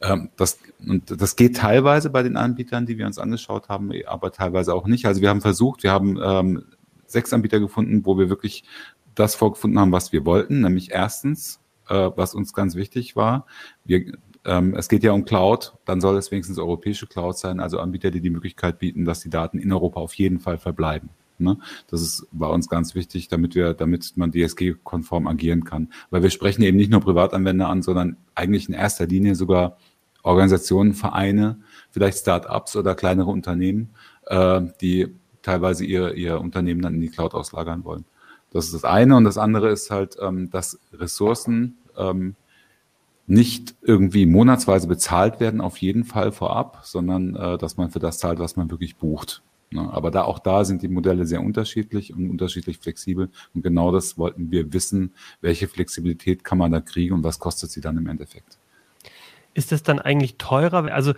Ähm, das, und das geht teilweise bei den Anbietern, die wir uns angeschaut haben, aber teilweise auch nicht. Also wir haben versucht, wir haben ähm, sechs Anbieter gefunden, wo wir wirklich das vorgefunden haben, was wir wollten, nämlich erstens, äh, was uns ganz wichtig war, wir, ähm, es geht ja um Cloud, dann soll es wenigstens europäische Cloud sein, also Anbieter, die die Möglichkeit bieten, dass die Daten in Europa auf jeden Fall verbleiben. Ne? Das ist bei uns ganz wichtig, damit wir, damit man DSG-konform agieren kann. Weil wir sprechen eben nicht nur Privatanwender an, sondern eigentlich in erster Linie sogar Organisationen, Vereine, vielleicht Start-ups oder kleinere Unternehmen, äh, die teilweise ihr, ihr Unternehmen dann in die Cloud auslagern wollen. Das ist das eine. Und das andere ist halt, ähm, dass Ressourcen ähm, nicht irgendwie monatsweise bezahlt werden, auf jeden Fall vorab, sondern äh, dass man für das zahlt, was man wirklich bucht. Ne? Aber da auch da sind die Modelle sehr unterschiedlich und unterschiedlich flexibel. Und genau das wollten wir wissen, welche Flexibilität kann man da kriegen und was kostet sie dann im Endeffekt. Ist es dann eigentlich teurer? Also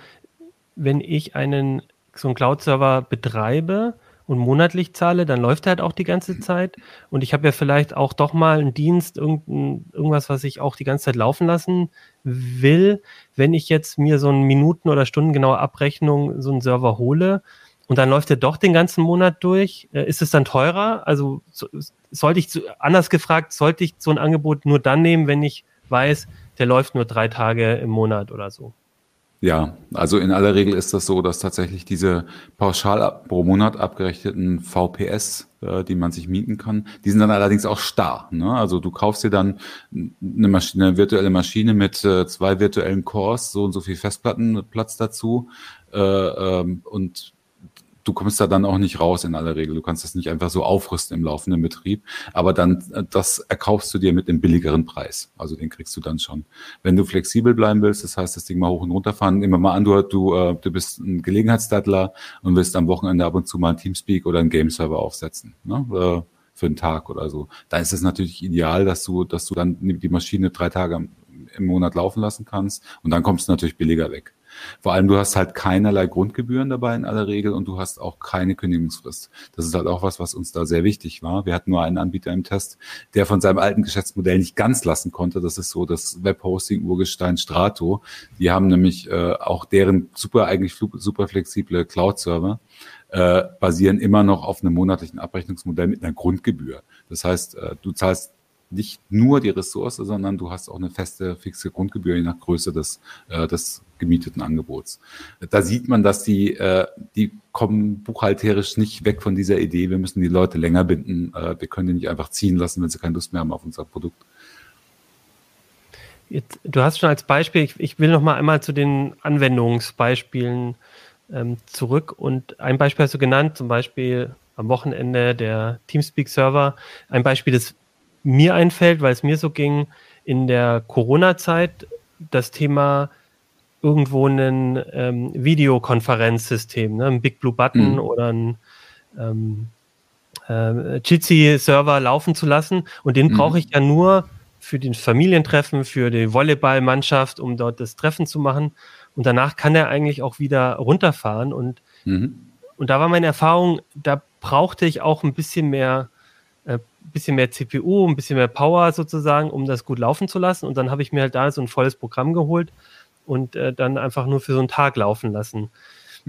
wenn ich einen so einen Cloud-Server betreibe, und monatlich zahle, dann läuft er halt auch die ganze Zeit. Und ich habe ja vielleicht auch doch mal einen Dienst, irgendwas, was ich auch die ganze Zeit laufen lassen will. Wenn ich jetzt mir so eine Minuten- oder stundengenaue Abrechnung, so einen Server hole und dann läuft er doch den ganzen Monat durch, äh, ist es dann teurer? Also sollte ich, anders gefragt, sollte ich so ein Angebot nur dann nehmen, wenn ich weiß, der läuft nur drei Tage im Monat oder so? Ja, also in aller Regel ist das so, dass tatsächlich diese pauschal pro Monat abgerechneten VPS, äh, die man sich mieten kann, die sind dann allerdings auch starr. Ne? Also du kaufst dir dann eine, Maschine, eine virtuelle Maschine mit äh, zwei virtuellen Cores, so und so viel Festplattenplatz dazu äh, ähm, und du kommst da dann auch nicht raus in aller Regel. Du kannst das nicht einfach so aufrüsten im laufenden Betrieb, aber dann äh, das erkaufst du dir mit einem billigeren Preis. Also den kriegst du dann schon. Wenn du flexibel bleiben willst, das heißt, das Ding mal hoch und runter fahren, immer mal an, du, du, äh, du bist ein Gelegenheitsdattler und willst am Wochenende ab und zu mal ein Teamspeak oder einen Game-Server aufsetzen. Ne? Äh, für einen Tag oder so. Da ist es natürlich ideal, dass du, dass du dann die Maschine drei Tage im Monat laufen lassen kannst und dann kommst du natürlich billiger weg. Vor allem, du hast halt keinerlei Grundgebühren dabei in aller Regel und du hast auch keine Kündigungsfrist. Das ist halt auch was, was uns da sehr wichtig war. Wir hatten nur einen Anbieter im Test, der von seinem alten Geschäftsmodell nicht ganz lassen konnte. Das ist so das Webhosting-Urgestein Strato. Die haben nämlich äh, auch deren super, eigentlich super flexible Cloud-Server äh, basieren immer noch auf einem monatlichen Abrechnungsmodell mit einer Grundgebühr. Das heißt, äh, du zahlst nicht nur die Ressource, sondern du hast auch eine feste, fixe Grundgebühr je nach Größe des, äh, des gemieteten Angebots. Da sieht man, dass die, äh, die kommen buchhalterisch nicht weg von dieser Idee, wir müssen die Leute länger binden, äh, wir können die nicht einfach ziehen lassen, wenn sie keine Lust mehr haben auf unser Produkt. Jetzt, du hast schon als Beispiel, ich, ich will noch mal einmal zu den Anwendungsbeispielen ähm, zurück und ein Beispiel hast du genannt, zum Beispiel am Wochenende der Teamspeak-Server. Ein Beispiel, das mir einfällt, weil es mir so ging, in der Corona-Zeit das Thema irgendwo ein ähm, Videokonferenzsystem, ne? ein Big Blue Button mhm. oder ein ähm, äh, Jitsi-Server laufen zu lassen. Und den mhm. brauche ich ja nur für den Familientreffen, für die Volleyballmannschaft, um dort das Treffen zu machen. Und danach kann er eigentlich auch wieder runterfahren. Und, mhm. und da war meine Erfahrung, da brauchte ich auch ein bisschen mehr, bisschen mehr CPU, ein bisschen mehr Power sozusagen, um das gut laufen zu lassen. Und dann habe ich mir halt da so ein volles Programm geholt und äh, dann einfach nur für so einen Tag laufen lassen.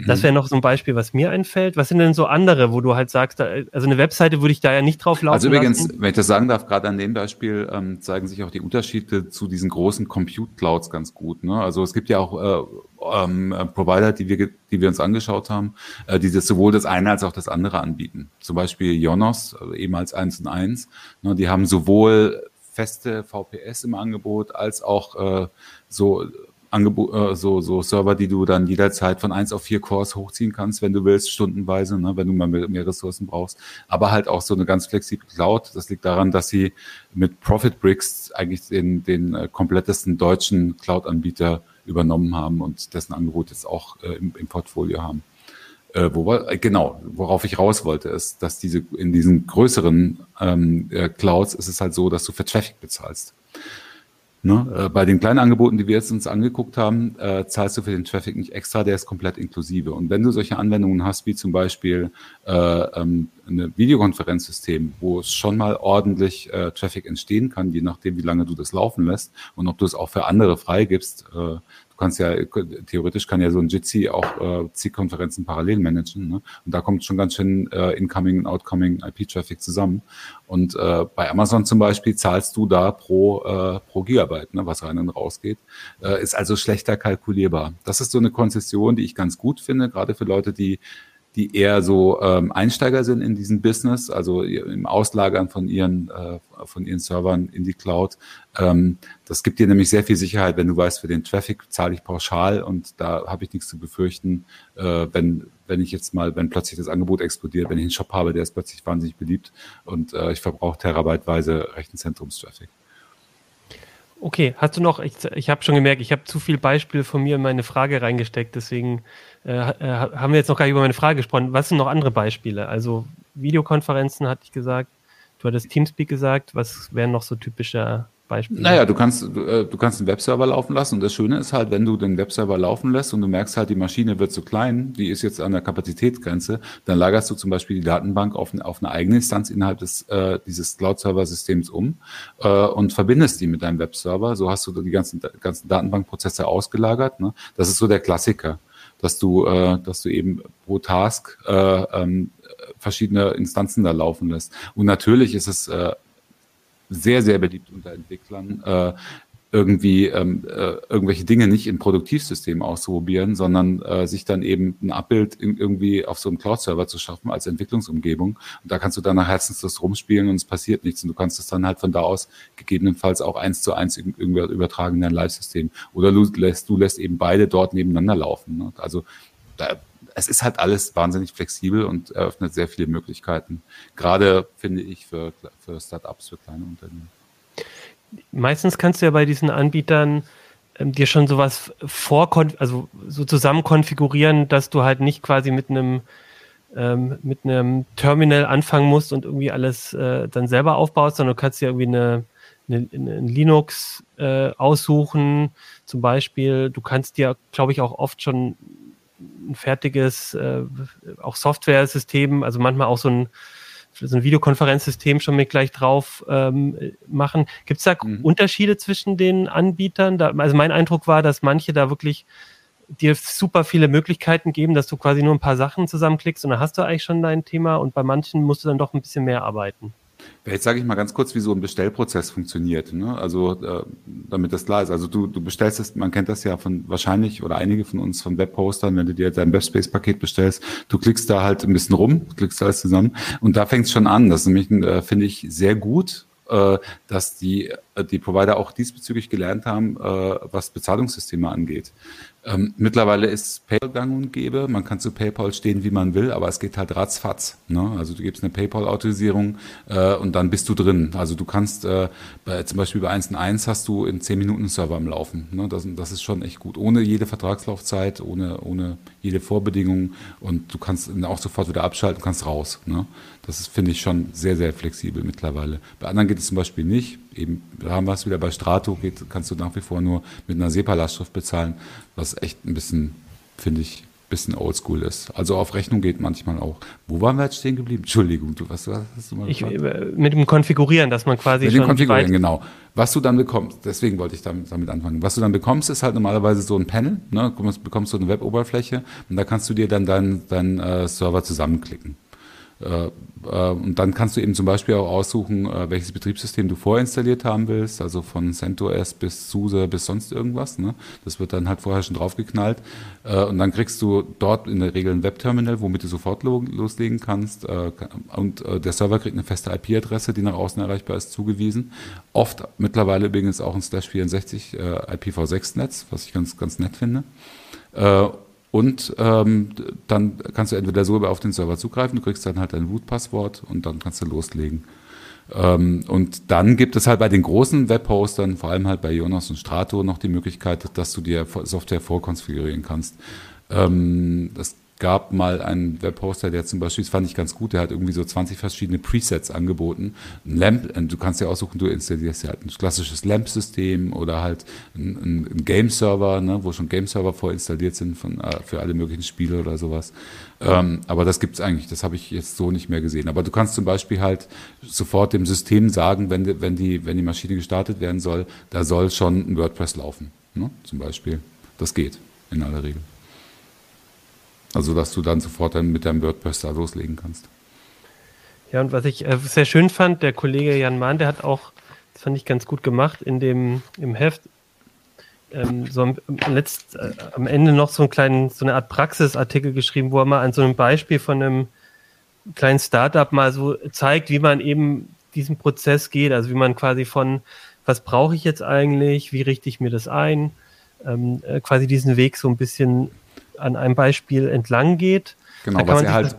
Das mhm. wäre noch so ein Beispiel, was mir einfällt. Was sind denn so andere, wo du halt sagst, also eine Webseite würde ich da ja nicht drauf laufen Also übrigens, lassen. wenn ich das sagen darf, gerade an dem Beispiel ähm, zeigen sich auch die Unterschiede zu diesen großen Compute Clouds ganz gut. Ne? Also es gibt ja auch äh, ähm, Provider, die wir, die wir uns angeschaut haben, äh, die das sowohl das eine als auch das andere anbieten. Zum Beispiel Jonos, also ehemals 1 und 1. Ne? Die haben sowohl feste VPS im Angebot als auch äh, so Angebot, äh, so, so Server, die du dann jederzeit von eins auf vier Cores hochziehen kannst, wenn du willst, stundenweise, ne, wenn du mal mehr, mehr Ressourcen brauchst. Aber halt auch so eine ganz flexible Cloud. Das liegt daran, dass sie mit ProfitBricks eigentlich den, den äh, komplettesten deutschen Cloud-Anbieter übernommen haben und dessen Angebot jetzt auch äh, im, im Portfolio haben. Äh, wo, äh, genau, worauf ich raus wollte, ist, dass diese in diesen größeren ähm, äh, Clouds ist es halt so, dass du für Traffic bezahlst. Ne? Äh, bei den kleinen Angeboten, die wir jetzt uns angeguckt haben, äh, zahlst du für den Traffic nicht extra, der ist komplett inklusive. Und wenn du solche Anwendungen hast, wie zum Beispiel äh, ähm, ein Videokonferenzsystem, wo es schon mal ordentlich äh, Traffic entstehen kann, je nachdem, wie lange du das laufen lässt und ob du es auch für andere freigibst, äh, kannst ja, theoretisch kann ja so ein Jitsi auch äh, zig Konferenzen parallel managen. Ne? Und da kommt schon ganz schön äh, Incoming und Outcoming IP-Traffic zusammen. Und äh, bei Amazon zum Beispiel zahlst du da pro, äh, pro Gigabyte, ne, was rein und raus geht. Äh, ist also schlechter kalkulierbar. Das ist so eine Konzession, die ich ganz gut finde, gerade für Leute, die die eher so ähm, Einsteiger sind in diesem Business, also im Auslagern von ihren, äh, von ihren Servern in die Cloud. Ähm, das gibt dir nämlich sehr viel Sicherheit, wenn du weißt, für den Traffic zahle ich pauschal und da habe ich nichts zu befürchten, äh, wenn, wenn ich jetzt mal, wenn plötzlich das Angebot explodiert, wenn ich einen Shop habe, der ist plötzlich wahnsinnig beliebt und äh, ich verbrauche terabyteweise Rechenzentrumstraffic. Okay, hast du noch, ich, ich habe schon gemerkt, ich habe zu viel Beispiele von mir in meine Frage reingesteckt, deswegen äh, äh, haben wir jetzt noch gar nicht über meine Frage gesprochen. Was sind noch andere Beispiele? Also Videokonferenzen hatte ich gesagt, du hattest Teamspeak gesagt, was wären noch so typische Beispiel. Naja, du kannst, du, äh, du kannst einen Webserver laufen lassen und das Schöne ist halt, wenn du den Webserver laufen lässt und du merkst halt, die Maschine wird zu klein, die ist jetzt an der Kapazitätsgrenze, dann lagerst du zum Beispiel die Datenbank auf, auf eine eigene Instanz innerhalb des, äh, dieses Cloud-Server-Systems um äh, und verbindest die mit deinem Webserver. So hast du die ganzen, ganzen Datenbankprozesse ausgelagert. Ne? Das ist so der Klassiker, dass du, äh, dass du eben pro Task äh, ähm, verschiedene Instanzen da laufen lässt. Und natürlich ist es äh, sehr, sehr beliebt unter Entwicklern, äh, irgendwie ähm, äh, irgendwelche Dinge nicht in Produktivsystemen auszuprobieren, sondern äh, sich dann eben ein Abbild in, irgendwie auf so einem Cloud-Server zu schaffen als Entwicklungsumgebung. Und da kannst du dann nach Herzenslust rumspielen und es passiert nichts. Und du kannst es dann halt von da aus gegebenenfalls auch eins zu eins irgendwie übertragen in dein Live-System. Oder du lässt, du lässt eben beide dort nebeneinander laufen. Ne? Also da es ist halt alles wahnsinnig flexibel und eröffnet sehr viele Möglichkeiten. Gerade finde ich für, für Startups, für kleine Unternehmen. Meistens kannst du ja bei diesen Anbietern ähm, dir schon sowas vor, also so zusammen konfigurieren, dass du halt nicht quasi mit einem ähm, mit einem Terminal anfangen musst und irgendwie alles äh, dann selber aufbaust, sondern du kannst dir irgendwie eine, eine, eine Linux äh, aussuchen, zum Beispiel. Du kannst dir, glaube ich, auch oft schon ein fertiges, äh, auch Software-System, also manchmal auch so ein, so ein Videokonferenzsystem schon mit gleich drauf ähm, machen. Gibt es da mhm. Unterschiede zwischen den Anbietern? Da, also mein Eindruck war, dass manche da wirklich dir super viele Möglichkeiten geben, dass du quasi nur ein paar Sachen zusammenklickst und dann hast du eigentlich schon dein Thema und bei manchen musst du dann doch ein bisschen mehr arbeiten. Jetzt sage ich mal ganz kurz, wie so ein Bestellprozess funktioniert. Ne? Also äh, damit das klar ist. Also du, du bestellst es, man kennt das ja von wahrscheinlich oder einige von uns von Webpostern, wenn du dir dein Webspace-Paket bestellst, du klickst da halt ein bisschen rum, klickst alles zusammen und da fängt es schon an. Das ist nämlich, äh, finde ich, sehr gut, äh, dass die, äh, die Provider auch diesbezüglich gelernt haben, äh, was Bezahlungssysteme angeht. Ähm, mittlerweile ist PayPal gang und gäbe. Man kann zu PayPal stehen, wie man will, aber es geht halt ratzfatz. Ne? Also du gibst eine PayPal-Autorisierung äh, und dann bist du drin. Also du kannst äh, bei, zum Beispiel bei 1 1 hast du in 10 Minuten einen Server am Laufen. Ne? Das, das ist schon echt gut. Ohne jede Vertragslaufzeit, ohne, ohne jede Vorbedingung und du kannst auch sofort wieder abschalten, kannst raus. Ne? Das finde ich, schon sehr, sehr flexibel mittlerweile. Bei anderen geht es zum Beispiel nicht eben, da haben wir es wieder bei Strato, geht, kannst du nach wie vor nur mit einer SEPA-Lastschrift bezahlen, was echt ein bisschen, finde ich, bisschen oldschool ist. Also auf Rechnung geht manchmal auch. Wo waren wir jetzt stehen geblieben? Entschuldigung, du was, was hast du mal ich, äh, Mit dem Konfigurieren, dass man quasi mit dem Konfigurieren, genau. Was du dann bekommst, deswegen wollte ich damit, damit anfangen. Was du dann bekommst, ist halt normalerweise so ein Panel. Ne? Du bekommst so eine Web-Oberfläche und da kannst du dir dann deinen dein, äh, Server zusammenklicken. Äh, äh, und dann kannst du eben zum Beispiel auch aussuchen, äh, welches Betriebssystem du vorinstalliert haben willst, also von CentOS bis SUSE bis sonst irgendwas. Ne? Das wird dann halt vorher schon draufgeknallt. Und dann kriegst du dort in der Regel ein Webterminal, womit du sofort loslegen kannst. Und der Server kriegt eine feste IP-Adresse, die nach außen erreichbar ist, zugewiesen. Oft mittlerweile übrigens auch ein Slash 64 IPv6-Netz, was ich ganz, ganz nett finde. Und ähm, dann kannst du entweder so auf den Server zugreifen, du kriegst dann halt dein Root-Passwort und dann kannst du loslegen. Ähm, und dann gibt es halt bei den großen Webhostern, vor allem halt bei Jonas und Strato, noch die Möglichkeit, dass du dir Software vorkonfigurieren kannst. Ähm, das gab mal einen Webhoster, der zum Beispiel, das fand ich ganz gut, der hat irgendwie so 20 verschiedene Presets angeboten. Ein Lamp, du kannst ja aussuchen, du installierst ja halt ein klassisches Lamp-System oder halt ein, ein Game-Server, ne, wo schon Game-Server vorinstalliert sind von, äh, für alle möglichen Spiele oder sowas. Ähm, aber das gibt's eigentlich, das habe ich jetzt so nicht mehr gesehen. Aber du kannst zum Beispiel halt sofort dem System sagen, wenn, wenn, die, wenn die Maschine gestartet werden soll, da soll schon ein WordPress laufen, ne, zum Beispiel. Das geht in aller Regel. Also, dass du dann sofort dann mit deinem WordPress da loslegen kannst. Ja, und was ich äh, sehr schön fand, der Kollege Jan Mahn, der hat auch, das fand ich ganz gut gemacht, in dem, im Heft, ähm, so am, letzt, äh, am Ende noch so einen kleinen, so eine Art Praxisartikel geschrieben, wo er mal an so einem Beispiel von einem kleinen Startup mal so zeigt, wie man eben diesen Prozess geht, also wie man quasi von, was brauche ich jetzt eigentlich, wie richte ich mir das ein, ähm, äh, quasi diesen Weg so ein bisschen an einem Beispiel entlang geht. Genau, was er halt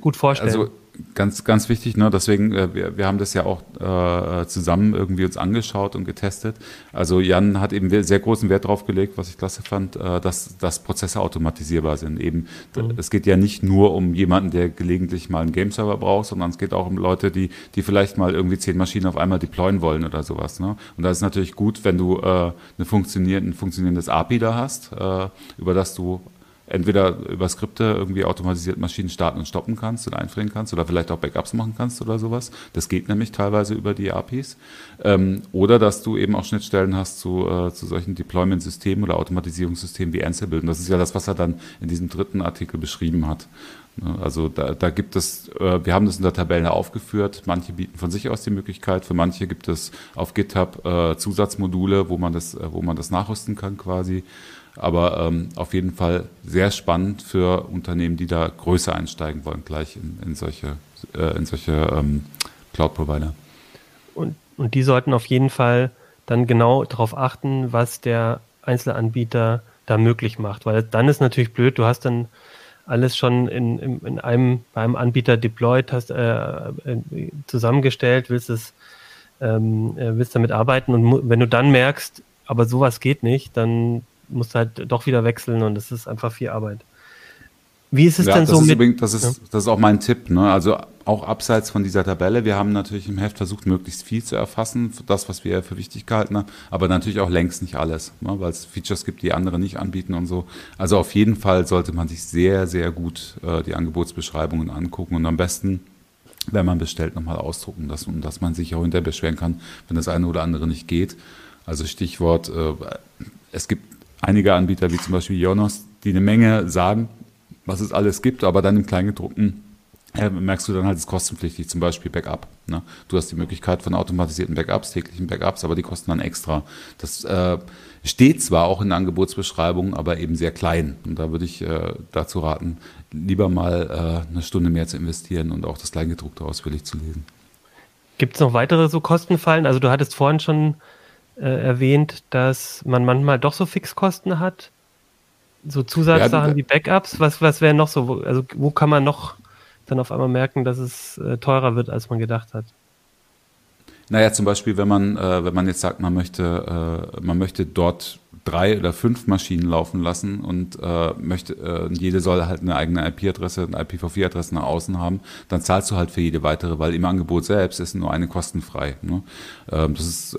gut vorstellen. Also ganz, ganz wichtig, ne? deswegen, äh, wir, wir haben das ja auch äh, zusammen irgendwie uns angeschaut und getestet. Also Jan hat eben sehr großen Wert drauf gelegt, was ich klasse fand, äh, dass, dass Prozesse automatisierbar sind. Eben, mhm. es geht ja nicht nur um jemanden, der gelegentlich mal einen Game-Server braucht, sondern es geht auch um Leute, die, die vielleicht mal irgendwie zehn Maschinen auf einmal deployen wollen oder sowas. Ne? Und da ist natürlich gut, wenn du äh, eine funktioniert, ein funktionierendes API da hast, äh, über das du entweder über Skripte irgendwie automatisiert Maschinen starten und stoppen kannst oder einfrieren kannst oder vielleicht auch Backups machen kannst oder sowas. Das geht nämlich teilweise über die APIs. Ähm, oder dass du eben auch Schnittstellen hast zu, äh, zu solchen Deployment-Systemen oder Automatisierungssystemen wie Ansible. Und das ist ja das, was er dann in diesem dritten Artikel beschrieben hat. Ne, also da, da gibt es, äh, wir haben das in der Tabelle aufgeführt. Manche bieten von sich aus die Möglichkeit. Für manche gibt es auf GitHub äh, Zusatzmodule, wo man das, äh, wo man das nachrüsten kann quasi. Aber ähm, auf jeden Fall sehr spannend für Unternehmen, die da größer einsteigen wollen, gleich in, in solche, äh, in solche ähm, Cloud-Provider. Und, und die sollten auf jeden Fall dann genau darauf achten, was der Einzelanbieter da möglich macht. Weil dann ist natürlich blöd, du hast dann alles schon in, in, in einem, beim Anbieter deployed, hast äh, äh, zusammengestellt, willst es, ähm, äh, willst damit arbeiten und wenn du dann merkst, aber sowas geht nicht, dann musst halt doch wieder wechseln und es ist einfach viel Arbeit. Wie ist es ja, denn so mit? Übrigens, das, ist, ja. das ist auch mein Tipp. Ne? Also auch abseits von dieser Tabelle. Wir haben natürlich im Heft versucht, möglichst viel zu erfassen, das, was wir für wichtig gehalten haben, aber natürlich auch längst nicht alles, ne? weil es Features gibt, die andere nicht anbieten und so. Also auf jeden Fall sollte man sich sehr, sehr gut äh, die Angebotsbeschreibungen angucken und am besten, wenn man bestellt, nochmal ausdrucken, dass, dass man sich auch hinterher beschweren kann, wenn das eine oder andere nicht geht. Also Stichwort, äh, es gibt einige Anbieter, wie zum Beispiel Jonas, die eine Menge sagen, was es alles gibt, aber dann im Kleingedruckten äh, merkst du dann halt, es ist kostenpflichtig, zum Beispiel Backup. Ne? Du hast die Möglichkeit von automatisierten Backups, täglichen Backups, aber die kosten dann extra. Das äh, steht zwar auch in der Angebotsbeschreibung, aber eben sehr klein. Und da würde ich äh, dazu raten, lieber mal äh, eine Stunde mehr zu investieren und auch das Kleingedruckte ausführlich zu lesen. Gibt es noch weitere so Kostenfallen? Also du hattest vorhin schon äh, erwähnt, dass man manchmal doch so Fixkosten hat. So Zusatzsachen ja, wie Backups. Was, was wäre noch so? Also wo kann man noch dann auf einmal merken, dass es äh, teurer wird, als man gedacht hat? Naja, zum Beispiel, wenn man, äh, wenn man jetzt sagt, man möchte, äh, man möchte dort drei oder fünf Maschinen laufen lassen und äh, möchte, äh, jede soll halt eine eigene IP-Adresse, eine IPv4-Adresse nach außen haben, dann zahlst du halt für jede weitere, weil im Angebot selbst ist nur eine kostenfrei. Ne? Ähm, das ist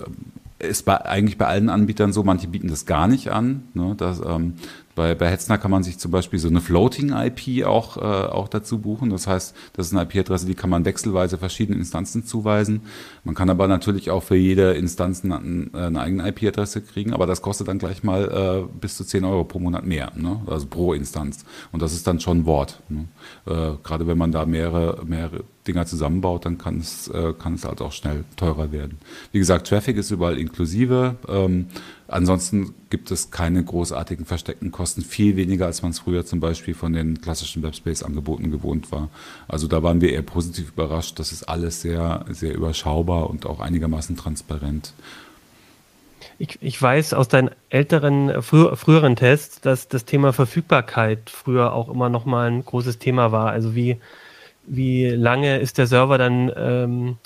ist bei, eigentlich bei allen Anbietern so, manche bieten das gar nicht an. Ne? Das, ähm, bei, bei Hetzner kann man sich zum Beispiel so eine Floating IP auch, äh, auch dazu buchen. Das heißt, das ist eine IP-Adresse, die kann man wechselweise verschiedenen Instanzen zuweisen. Man kann aber natürlich auch für jede Instanz eine, eine eigene IP-Adresse kriegen, aber das kostet dann gleich mal äh, bis zu 10 Euro pro Monat mehr, ne? also pro Instanz. Und das ist dann schon Wort. Ne? Äh, gerade wenn man da mehrere, mehrere Dinger zusammenbaut, dann kann es, äh, kann es halt auch schnell teurer werden. Wie gesagt, Traffic ist überall inklusive. Ähm, ansonsten gibt es keine großartigen versteckten Kosten, viel weniger, als man es früher zum Beispiel von den klassischen Webspace-Angeboten gewohnt war. Also da waren wir eher positiv überrascht. Das ist alles sehr, sehr überschaubar und auch einigermaßen transparent. Ich, ich weiß aus deinen älteren, frü früheren Tests, dass das Thema Verfügbarkeit früher auch immer noch mal ein großes Thema war. Also wie wie lange ist der Server dann ähm,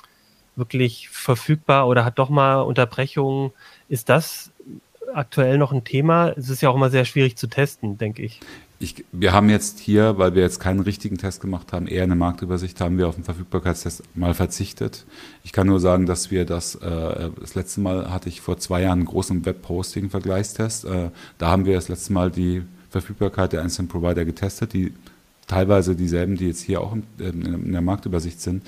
wirklich verfügbar oder hat doch mal Unterbrechungen? Ist das aktuell noch ein Thema? Es ist ja auch immer sehr schwierig zu testen, denke ich. Ich, wir haben jetzt hier, weil wir jetzt keinen richtigen Test gemacht haben, eher eine Marktübersicht, haben wir auf den Verfügbarkeitstest mal verzichtet. Ich kann nur sagen, dass wir das, äh, das letzte Mal hatte ich vor zwei Jahren einen großen Web-Hosting-Vergleichstest. Äh, da haben wir das letzte Mal die Verfügbarkeit der einzelnen Provider getestet. Die teilweise dieselben, die jetzt hier auch in, der Marktübersicht sind.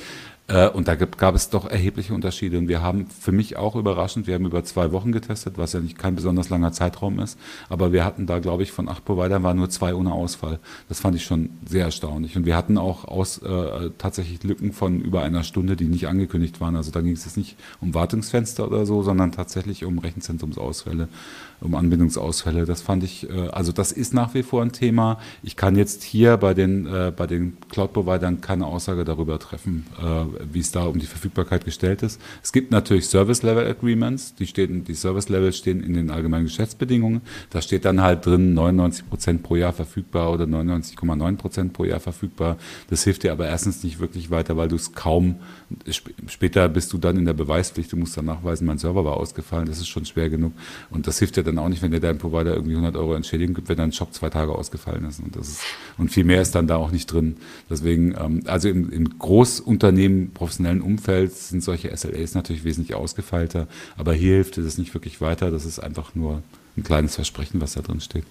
Äh, und da gab es doch erhebliche Unterschiede. Und wir haben für mich auch überraschend, wir haben über zwei Wochen getestet, was ja nicht kein besonders langer Zeitraum ist. Aber wir hatten da, glaube ich, von acht Providern waren nur zwei ohne Ausfall. Das fand ich schon sehr erstaunlich. Und wir hatten auch aus, äh, tatsächlich Lücken von über einer Stunde, die nicht angekündigt waren. Also da ging es jetzt nicht um Wartungsfenster oder so, sondern tatsächlich um Rechenzentrumsausfälle um Anbindungsausfälle. Das fand ich, äh, also das ist nach wie vor ein Thema. Ich kann jetzt hier bei den, äh, bei den Cloud-Providern keine Aussage darüber treffen, äh, wie es da um die Verfügbarkeit gestellt ist. Es gibt natürlich Service-Level-Agreements, die, stehen, die Service-Levels stehen in den allgemeinen Geschäftsbedingungen. Da steht dann halt drin 99 Prozent pro Jahr verfügbar oder 99,9 Prozent pro Jahr verfügbar. Das hilft dir aber erstens nicht wirklich weiter, weil du es kaum, später bist du dann in der Beweispflicht, du musst dann nachweisen, mein Server war ausgefallen, das ist schon schwer genug. Und das hilft dir dann auch nicht, wenn dir dein Provider irgendwie 100 Euro Entschädigung gibt, wenn dein Shop zwei Tage ausgefallen ist. Und, das ist, und viel mehr ist dann da auch nicht drin. Deswegen, ähm, also im, im Großunternehmen, professionellen Umfeld sind solche SLAs natürlich wesentlich ausgefeilter. Aber hier hilft es nicht wirklich weiter. Das ist einfach nur ein kleines Versprechen, was da drin steht.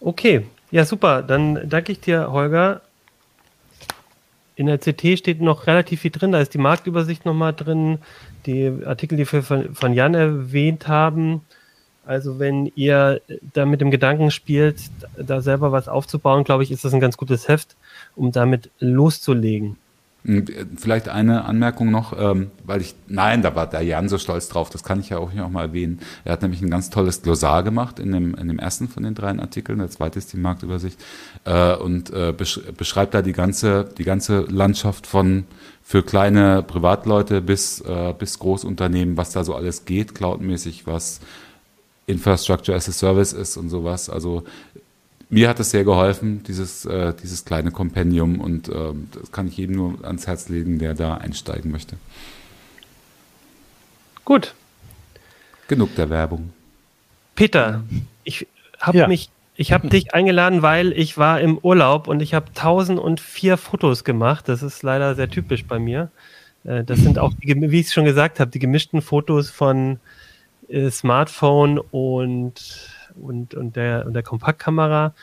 Okay, ja super. Dann danke ich dir, Holger. In der CT steht noch relativ viel drin. Da ist die Marktübersicht nochmal drin, die Artikel, die wir von, Jan erwähnt haben. Also wenn ihr da mit dem Gedanken spielt, da selber was aufzubauen, glaube ich, ist das ein ganz gutes Heft, um damit loszulegen. Hm, vielleicht eine Anmerkung noch, ähm, weil ich, nein, da war der Jan so stolz drauf, das kann ich ja auch hier auch mal erwähnen. Er hat nämlich ein ganz tolles Glossar gemacht in dem, in dem ersten von den drei Artikeln, der zweite ist die Marktübersicht, äh, und äh, beschreibt da die ganze, die ganze Landschaft von für kleine Privatleute bis, äh, bis Großunternehmen, was da so alles geht, cloudmäßig, was Infrastructure as a Service ist und sowas. Also mir hat es sehr geholfen, dieses, äh, dieses kleine Kompendium und äh, das kann ich jedem nur ans Herz legen, der da einsteigen möchte. Gut. Genug der Werbung. Peter, ich habe ja. mich, ich habe dich eingeladen, weil ich war im Urlaub und ich habe 1004 Fotos gemacht. Das ist leider sehr typisch bei mir. Äh, das sind auch, die, wie ich es schon gesagt habe, die gemischten Fotos von äh, Smartphone und und, und, der, und der Kompaktkamera.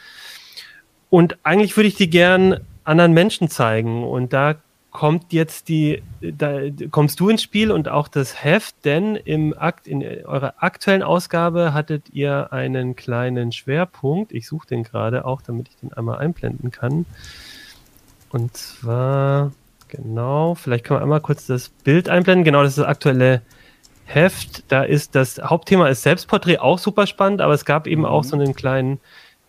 Und eigentlich würde ich die gern anderen Menschen zeigen. Und da kommt jetzt die, da kommst du ins Spiel und auch das Heft, denn im Akt, in eurer aktuellen Ausgabe hattet ihr einen kleinen Schwerpunkt. Ich suche den gerade auch, damit ich den einmal einblenden kann. Und zwar, genau, vielleicht können wir einmal kurz das Bild einblenden. Genau, das ist das aktuelle Heft, da ist das Hauptthema ist Selbstporträt auch super spannend, aber es gab eben mhm. auch so einen kleinen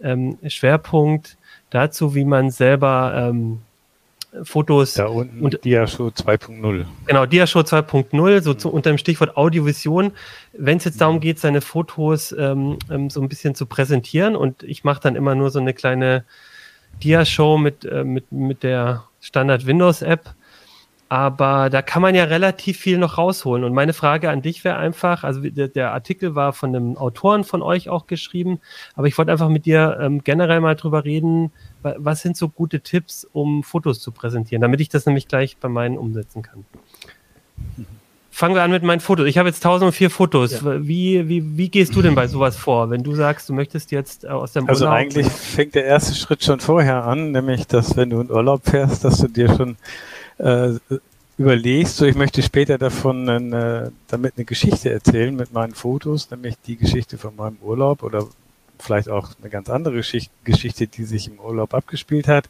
ähm, Schwerpunkt dazu, wie man selber ähm, Fotos da unten und Diashow 2.0. Genau, Diashow 2.0, so zu, unter dem Stichwort Audiovision. Wenn es jetzt darum mhm. geht, seine Fotos ähm, ähm, so ein bisschen zu präsentieren und ich mache dann immer nur so eine kleine Diashow mit, äh, mit, mit der Standard Windows App aber da kann man ja relativ viel noch rausholen. Und meine Frage an dich wäre einfach, also der, der, Artikel war von einem Autoren von euch auch geschrieben, aber ich wollte einfach mit dir ähm, generell mal drüber reden, was sind so gute Tipps, um Fotos zu präsentieren, damit ich das nämlich gleich bei meinen umsetzen kann. Fangen wir an mit meinen Fotos. Ich habe jetzt 1004 Fotos. Ja. Wie, wie, wie gehst du denn bei sowas vor, wenn du sagst, du möchtest jetzt äh, aus dem Also Urlaub eigentlich fängt der erste Schritt schon vorher an, nämlich, dass wenn du in Urlaub fährst, dass du dir schon äh, überlegst, so ich möchte später davon eine, damit eine Geschichte erzählen mit meinen Fotos, nämlich die Geschichte von meinem Urlaub oder vielleicht auch eine ganz andere Geschichte, die sich im Urlaub abgespielt hat.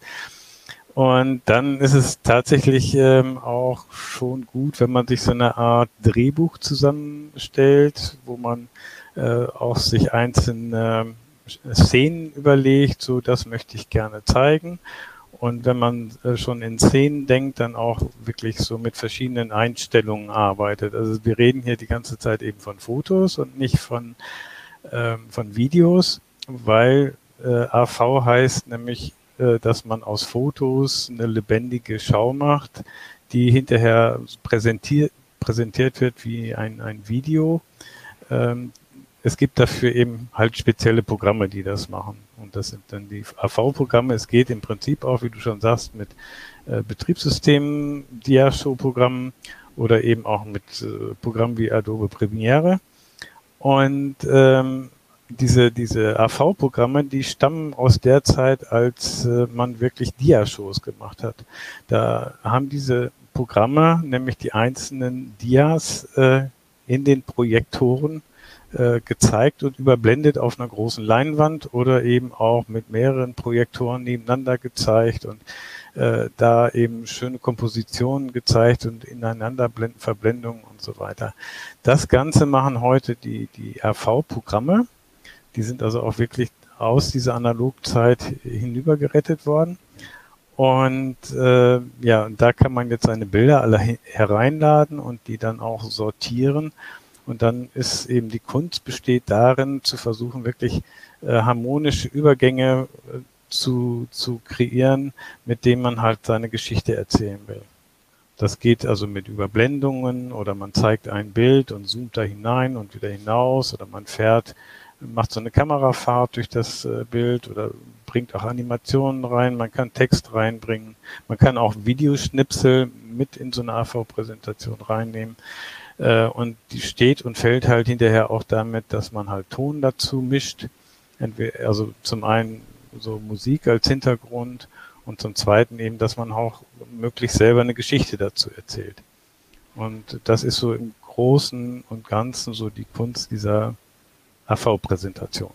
Und dann ist es tatsächlich ähm, auch schon gut, wenn man sich so eine Art Drehbuch zusammenstellt, wo man äh, auch sich einzelne Szenen überlegt, so das möchte ich gerne zeigen. Und wenn man äh, schon in Szenen denkt, dann auch wirklich so mit verschiedenen Einstellungen arbeitet. Also wir reden hier die ganze Zeit eben von Fotos und nicht von, ähm, von Videos, weil äh, AV heißt nämlich, äh, dass man aus Fotos eine lebendige Schau macht, die hinterher präsentiert, präsentiert wird wie ein, ein Video. Ähm, es gibt dafür eben halt spezielle Programme, die das machen. Und das sind dann die AV-Programme. Es geht im Prinzip auch, wie du schon sagst, mit äh, Betriebssystemen, Diashow-Programmen oder eben auch mit äh, Programmen wie Adobe Premiere. Und ähm, diese, diese AV-Programme, die stammen aus der Zeit, als äh, man wirklich Diashows gemacht hat. Da haben diese Programme nämlich die einzelnen Dias äh, in den Projektoren äh, gezeigt und überblendet auf einer großen Leinwand oder eben auch mit mehreren Projektoren nebeneinander gezeigt und äh, da eben schöne Kompositionen gezeigt und ineinander blenden, Verblendungen und so weiter. Das Ganze machen heute die, die RV-Programme. Die sind also auch wirklich aus dieser Analogzeit hinübergerettet worden. Und äh, ja, da kann man jetzt seine Bilder alle hereinladen und die dann auch sortieren und dann ist eben die Kunst besteht darin, zu versuchen, wirklich äh, harmonische Übergänge äh, zu, zu kreieren, mit denen man halt seine Geschichte erzählen will. Das geht also mit Überblendungen oder man zeigt ein Bild und zoomt da hinein und wieder hinaus oder man fährt, macht so eine Kamerafahrt durch das äh, Bild oder bringt auch Animationen rein, man kann Text reinbringen, man kann auch Videoschnipsel mit in so eine AV-Präsentation reinnehmen. Äh, und die steht und fällt halt hinterher auch damit, dass man halt Ton dazu mischt. Entweder, also zum einen so Musik als Hintergrund und zum zweiten eben, dass man auch möglichst selber eine Geschichte dazu erzählt. Und das ist so im Großen und Ganzen so die Kunst dieser AV-Präsentation.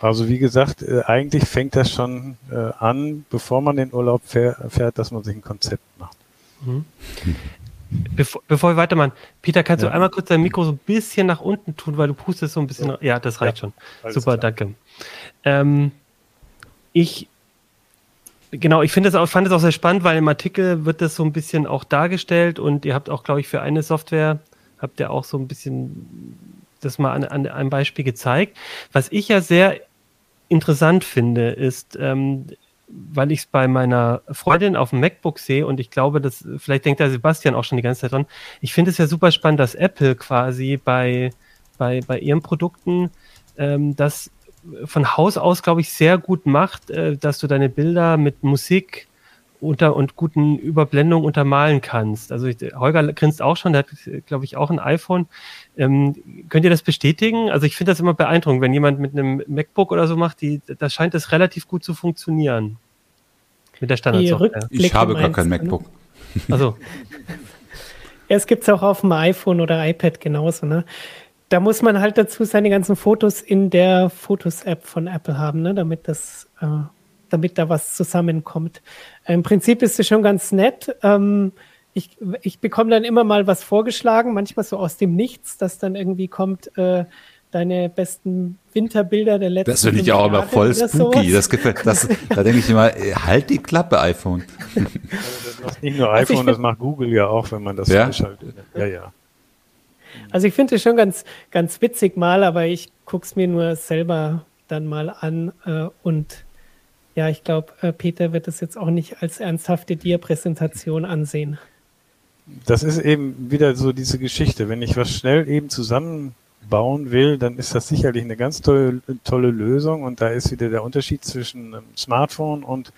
Also wie gesagt, äh, eigentlich fängt das schon äh, an, bevor man den Urlaub fährt, dass man sich ein Konzept macht. Mhm. Bevor, bevor wir weitermachen, Peter, kannst ja. du einmal kurz dein Mikro so ein bisschen nach unten tun, weil du pustest so ein bisschen. Ja, ja das reicht ja, schon. Super, klar. danke. Ähm, ich, genau, ich finde es auch, fand es auch sehr spannend, weil im Artikel wird das so ein bisschen auch dargestellt und ihr habt auch, glaube ich, für eine Software habt ihr auch so ein bisschen das mal an, an einem Beispiel gezeigt. Was ich ja sehr interessant finde, ist, ähm, weil ich es bei meiner Freundin auf dem MacBook sehe und ich glaube, dass vielleicht denkt der Sebastian auch schon die ganze Zeit dran. Ich finde es ja super spannend, dass Apple quasi bei, bei, bei ihren Produkten ähm, das von Haus aus, glaube ich, sehr gut macht, äh, dass du deine Bilder mit Musik unter und guten Überblendungen untermalen kannst. Also ich, Holger grinst auch schon, der hat, glaube ich, auch ein iPhone. Ähm, könnt ihr das bestätigen? Also ich finde das immer beeindruckend, wenn jemand mit einem MacBook oder so macht, die, da scheint es relativ gut zu funktionieren. Mit der Standardsoftware. Ich habe gar kein MacBook. Also. es gibt es auch auf dem iPhone oder iPad genauso, ne? Da muss man halt dazu seine ganzen Fotos in der Fotos-App von Apple haben, ne? damit das, äh, damit da was zusammenkommt. Im Prinzip ist es schon ganz nett. Ähm, ich, ich bekomme dann immer mal was vorgeschlagen, manchmal so aus dem Nichts, dass dann irgendwie kommt, äh, deine besten Winterbilder der letzten Das finde ich auch immer voll spooky. Das gefällt, das, da denke ich immer, äh, halt die Klappe, iPhone. Also das macht nicht nur also iPhone, also das macht Google ja auch, wenn man das ja? Ja, ja. Also ich finde es schon ganz, ganz witzig mal, aber ich gucke es mir nur selber dann mal an äh, und ja, ich glaube, äh, Peter wird es jetzt auch nicht als ernsthafte Dia-Präsentation ansehen. das ist eben wieder so diese Geschichte. Wenn ich was schnell eben zusammenbauen will, dann ist das sicherlich eine ganz tolle, tolle Lösung. Und da ist wieder der Unterschied zwischen einem Smartphone und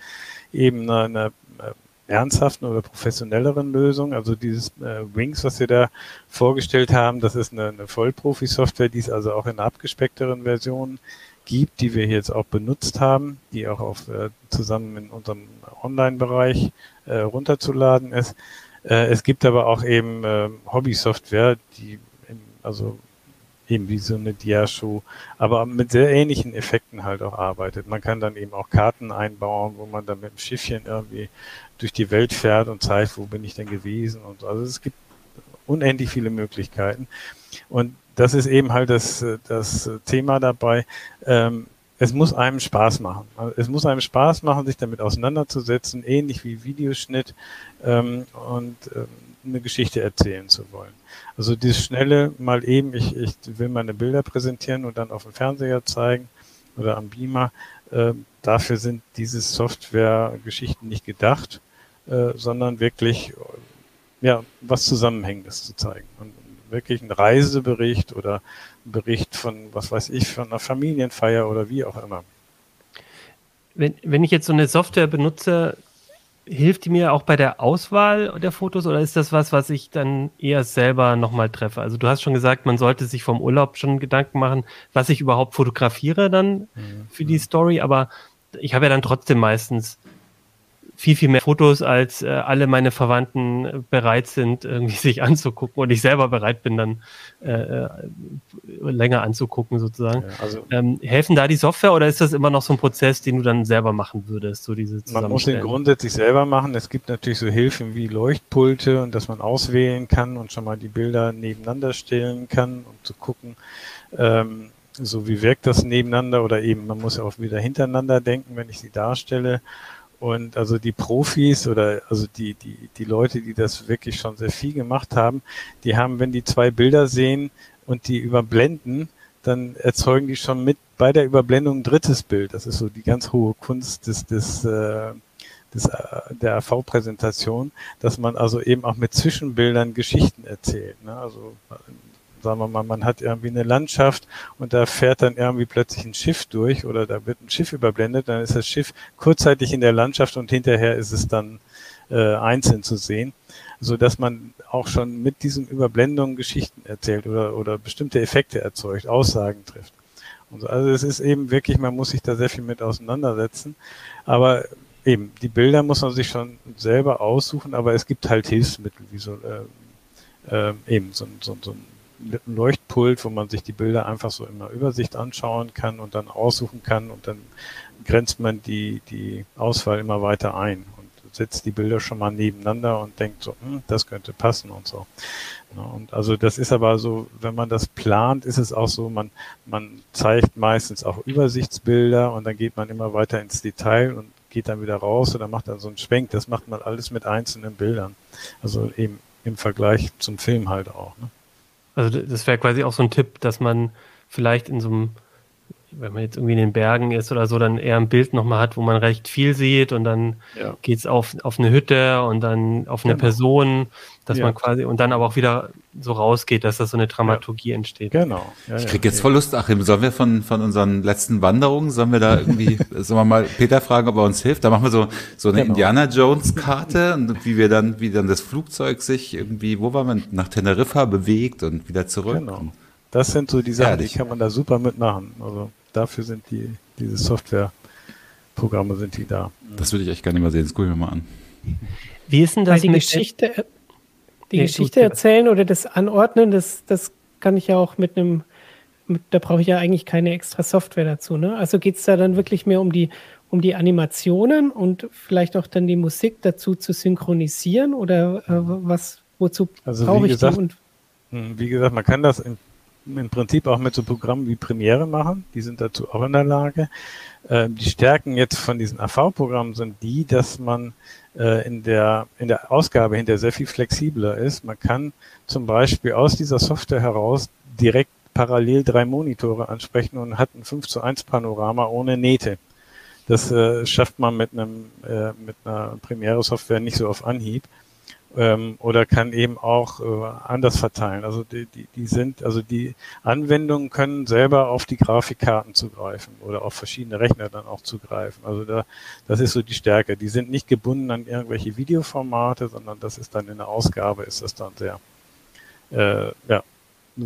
eben einer, einer äh, ernsthaften oder professionelleren Lösung. Also dieses äh, Wings, was wir da vorgestellt haben, das ist eine, eine Vollprofi-Software, die es also auch in abgespeckteren Versionen gibt, die wir jetzt auch benutzt haben, die auch auf, äh, zusammen in unserem Online-Bereich äh, runterzuladen ist. Äh, es gibt aber auch eben äh, Hobby-Software, die im, also eben wie so eine Diashow, aber mit sehr ähnlichen Effekten halt auch arbeitet. Man kann dann eben auch Karten einbauen, wo man dann mit dem Schiffchen irgendwie durch die Welt fährt und zeigt, wo bin ich denn gewesen und so. Also es gibt unendlich viele Möglichkeiten. Und das ist eben halt das, das Thema dabei. Ähm, es muss einem Spaß machen. Es muss einem Spaß machen, sich damit auseinanderzusetzen, ähnlich wie Videoschnitt ähm, und ähm, eine Geschichte erzählen zu wollen. Also dieses schnelle mal eben, ich, ich will meine Bilder präsentieren und dann auf dem Fernseher zeigen oder am Beamer, äh, dafür sind diese Software-Geschichten nicht gedacht, äh, sondern wirklich ja was Zusammenhängendes zu zeigen. Und wirklich ein Reisebericht oder ein Bericht von, was weiß ich, von einer Familienfeier oder wie auch immer. Wenn, wenn ich jetzt so eine Software benutze, hilft die mir auch bei der Auswahl der Fotos oder ist das was, was ich dann eher selber nochmal treffe? Also du hast schon gesagt, man sollte sich vom Urlaub schon Gedanken machen, was ich überhaupt fotografiere dann mhm. für die Story, aber ich habe ja dann trotzdem meistens viel, viel mehr Fotos, als äh, alle meine Verwandten bereit sind, irgendwie sich anzugucken und ich selber bereit bin, dann äh, äh, länger anzugucken, sozusagen. Ja, also, ähm, helfen da die Software oder ist das immer noch so ein Prozess, den du dann selber machen würdest? So diese man muss den grundsätzlich selber machen. Es gibt natürlich so Hilfen wie Leuchtpulte und dass man auswählen kann und schon mal die Bilder nebeneinander stellen kann, um zu gucken, ähm, so wie wirkt das nebeneinander oder eben man muss ja auch wieder hintereinander denken, wenn ich sie darstelle. Und also die Profis oder also die, die, die Leute, die das wirklich schon sehr viel gemacht haben, die haben, wenn die zwei Bilder sehen und die überblenden, dann erzeugen die schon mit bei der Überblendung ein drittes Bild. Das ist so die ganz hohe Kunst des, des, äh, des, äh, der AV-Präsentation, dass man also eben auch mit Zwischenbildern Geschichten erzählt. Ne? Also sagen wir mal, man hat irgendwie eine Landschaft und da fährt dann irgendwie plötzlich ein Schiff durch oder da wird ein Schiff überblendet, dann ist das Schiff kurzzeitig in der Landschaft und hinterher ist es dann äh, einzeln zu sehen, so dass man auch schon mit diesen Überblendungen Geschichten erzählt oder, oder bestimmte Effekte erzeugt, Aussagen trifft. So. Also es ist eben wirklich, man muss sich da sehr viel mit auseinandersetzen, aber eben, die Bilder muss man sich schon selber aussuchen, aber es gibt halt Hilfsmittel, wie so äh, äh, eben so, so, so ein Leuchtpult, wo man sich die Bilder einfach so in der Übersicht anschauen kann und dann aussuchen kann und dann grenzt man die, die Auswahl immer weiter ein und setzt die Bilder schon mal nebeneinander und denkt so, hm, das könnte passen und so. Und also das ist aber so, wenn man das plant, ist es auch so, man, man zeigt meistens auch Übersichtsbilder und dann geht man immer weiter ins Detail und geht dann wieder raus oder macht dann so einen Schwenk. Das macht man alles mit einzelnen Bildern. Also eben im Vergleich zum Film halt auch. Ne? Also das wäre quasi auch so ein Tipp, dass man vielleicht in so einem wenn man jetzt irgendwie in den Bergen ist oder so, dann eher ein Bild nochmal hat, wo man recht viel sieht und dann ja. geht's auf, auf eine Hütte und dann auf eine genau. Person, dass ja. man quasi und dann aber auch wieder so rausgeht, dass da so eine Dramaturgie ja. entsteht. Genau. ich krieg jetzt voll Lust, Achim. Sollen wir von, von unseren letzten Wanderungen, sollen wir da irgendwie, sollen wir mal Peter fragen, ob er uns hilft? Da machen wir so, so eine genau. Indiana Jones Karte und wie wir dann, wie dann das Flugzeug sich irgendwie, wo war man, nach Teneriffa bewegt und wieder zurück. Genau. Das sind so die Sachen, Ehrlich. die kann man da super mitmachen. Also dafür sind die, diese Softwareprogramme sind die da. Das würde ich echt gerne mal sehen. Das gucke ich mir mal an. Wie ist denn das Weil die Geschichte, die nee, Geschichte erzählen oder das Anordnen, das, das kann ich ja auch mit einem, mit, da brauche ich ja eigentlich keine extra Software dazu. Ne? Also geht es da dann wirklich mehr um die, um die Animationen und vielleicht auch dann die Musik dazu zu synchronisieren oder äh, was, wozu also brauche ich gesagt, die? Und hm, wie gesagt, man kann das im im Prinzip auch mit so Programmen wie Premiere machen. Die sind dazu auch in der Lage. Äh, die Stärken jetzt von diesen AV-Programmen sind die, dass man äh, in der, in der Ausgabe hinter sehr viel flexibler ist. Man kann zum Beispiel aus dieser Software heraus direkt parallel drei Monitore ansprechen und hat ein 5 zu 1 Panorama ohne Nähte. Das äh, schafft man mit einem äh, mit einer Premiere Software nicht so auf Anhieb. Ähm, oder kann eben auch äh, anders verteilen. Also die, die, die sind, also die Anwendungen können selber auf die Grafikkarten zugreifen oder auf verschiedene Rechner dann auch zugreifen. Also da, das ist so die Stärke. Die sind nicht gebunden an irgendwelche Videoformate, sondern das ist dann in der Ausgabe ist das dann sehr, äh, ja,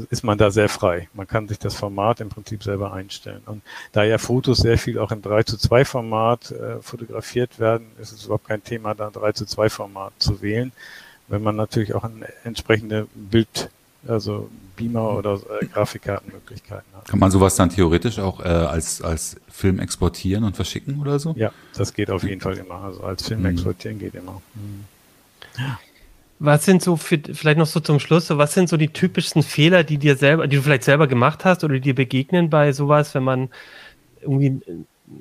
ist man da sehr frei. Man kann sich das Format im Prinzip selber einstellen. Und da ja Fotos sehr viel auch im 3 zu 2 Format äh, fotografiert werden, ist es überhaupt kein Thema, da ein 3 zu 2 Format zu wählen, wenn man natürlich auch eine entsprechende Bild, also Beamer oder äh, Grafikkartenmöglichkeiten hat. Kann man sowas dann theoretisch auch äh, als, als Film exportieren und verschicken oder so? Ja, das geht auf jeden Fall immer. Also als Film mhm. exportieren geht immer. Mhm. Ja. Was sind so für, vielleicht noch so zum Schluss, so was sind so die typischsten Fehler, die dir selber, die du vielleicht selber gemacht hast oder die dir begegnen bei sowas, wenn man irgendwie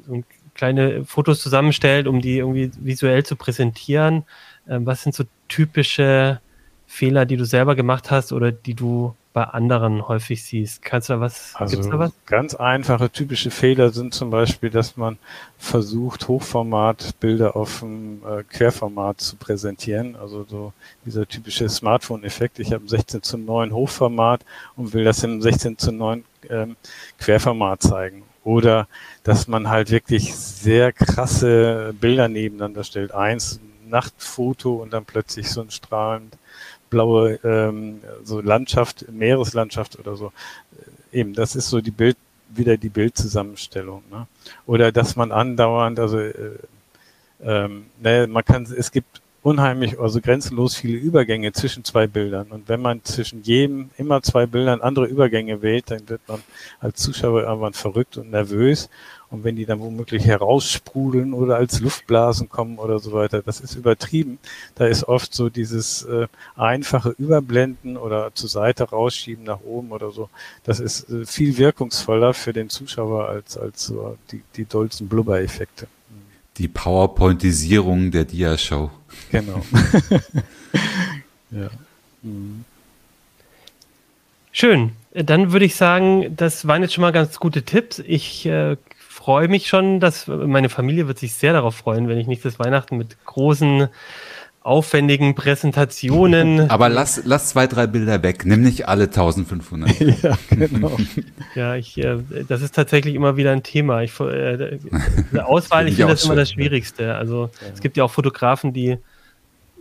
so kleine Fotos zusammenstellt, um die irgendwie visuell zu präsentieren? Ähm, was sind so typische Fehler, die du selber gemacht hast oder die du bei anderen häufig siehst. Kannst du da was? Also da was? ganz einfache typische Fehler sind zum Beispiel, dass man versucht, Hochformatbilder auf dem äh, Querformat zu präsentieren. Also so dieser typische Smartphone-Effekt. Ich habe ein 16 zu 9 Hochformat und will das im 16 zu 9 ähm, Querformat zeigen. Oder dass man halt wirklich sehr krasse Bilder nebeneinander stellt. Eins Nachtfoto und dann plötzlich so ein strahlend blaue ähm, so Landschaft, Meereslandschaft oder so. Äh, eben, das ist so die Bild, wieder die Bildzusammenstellung. Ne? Oder dass man andauernd, also äh, ähm, ne, man kann, es gibt unheimlich, also grenzenlos viele Übergänge zwischen zwei Bildern. Und wenn man zwischen jedem immer zwei Bildern andere Übergänge wählt, dann wird man als Zuschauer irgendwann verrückt und nervös. Und wenn die dann womöglich heraussprudeln oder als Luftblasen kommen oder so weiter, das ist übertrieben. Da ist oft so dieses äh, einfache Überblenden oder zur Seite rausschieben nach oben oder so. Das ist äh, viel wirkungsvoller für den Zuschauer als, als so die, die dollsten Blubber-Effekte. Die PowerPointisierung der Dia-Show. Genau. ja. Mhm. Schön. Dann würde ich sagen, das waren jetzt schon mal ganz gute Tipps. Ich äh, freue mich schon, dass meine Familie wird sich sehr darauf freuen, wenn ich nächstes Weihnachten mit großen aufwendigen Präsentationen. Aber lass, lass zwei, drei Bilder weg. Nimm nicht alle 1500. ja, genau. ja, ich, äh, das ist tatsächlich immer wieder ein Thema. Ich, äh, Auswahl, ich finde das schön, immer das Schwierigste. Also ja. es gibt ja auch Fotografen, die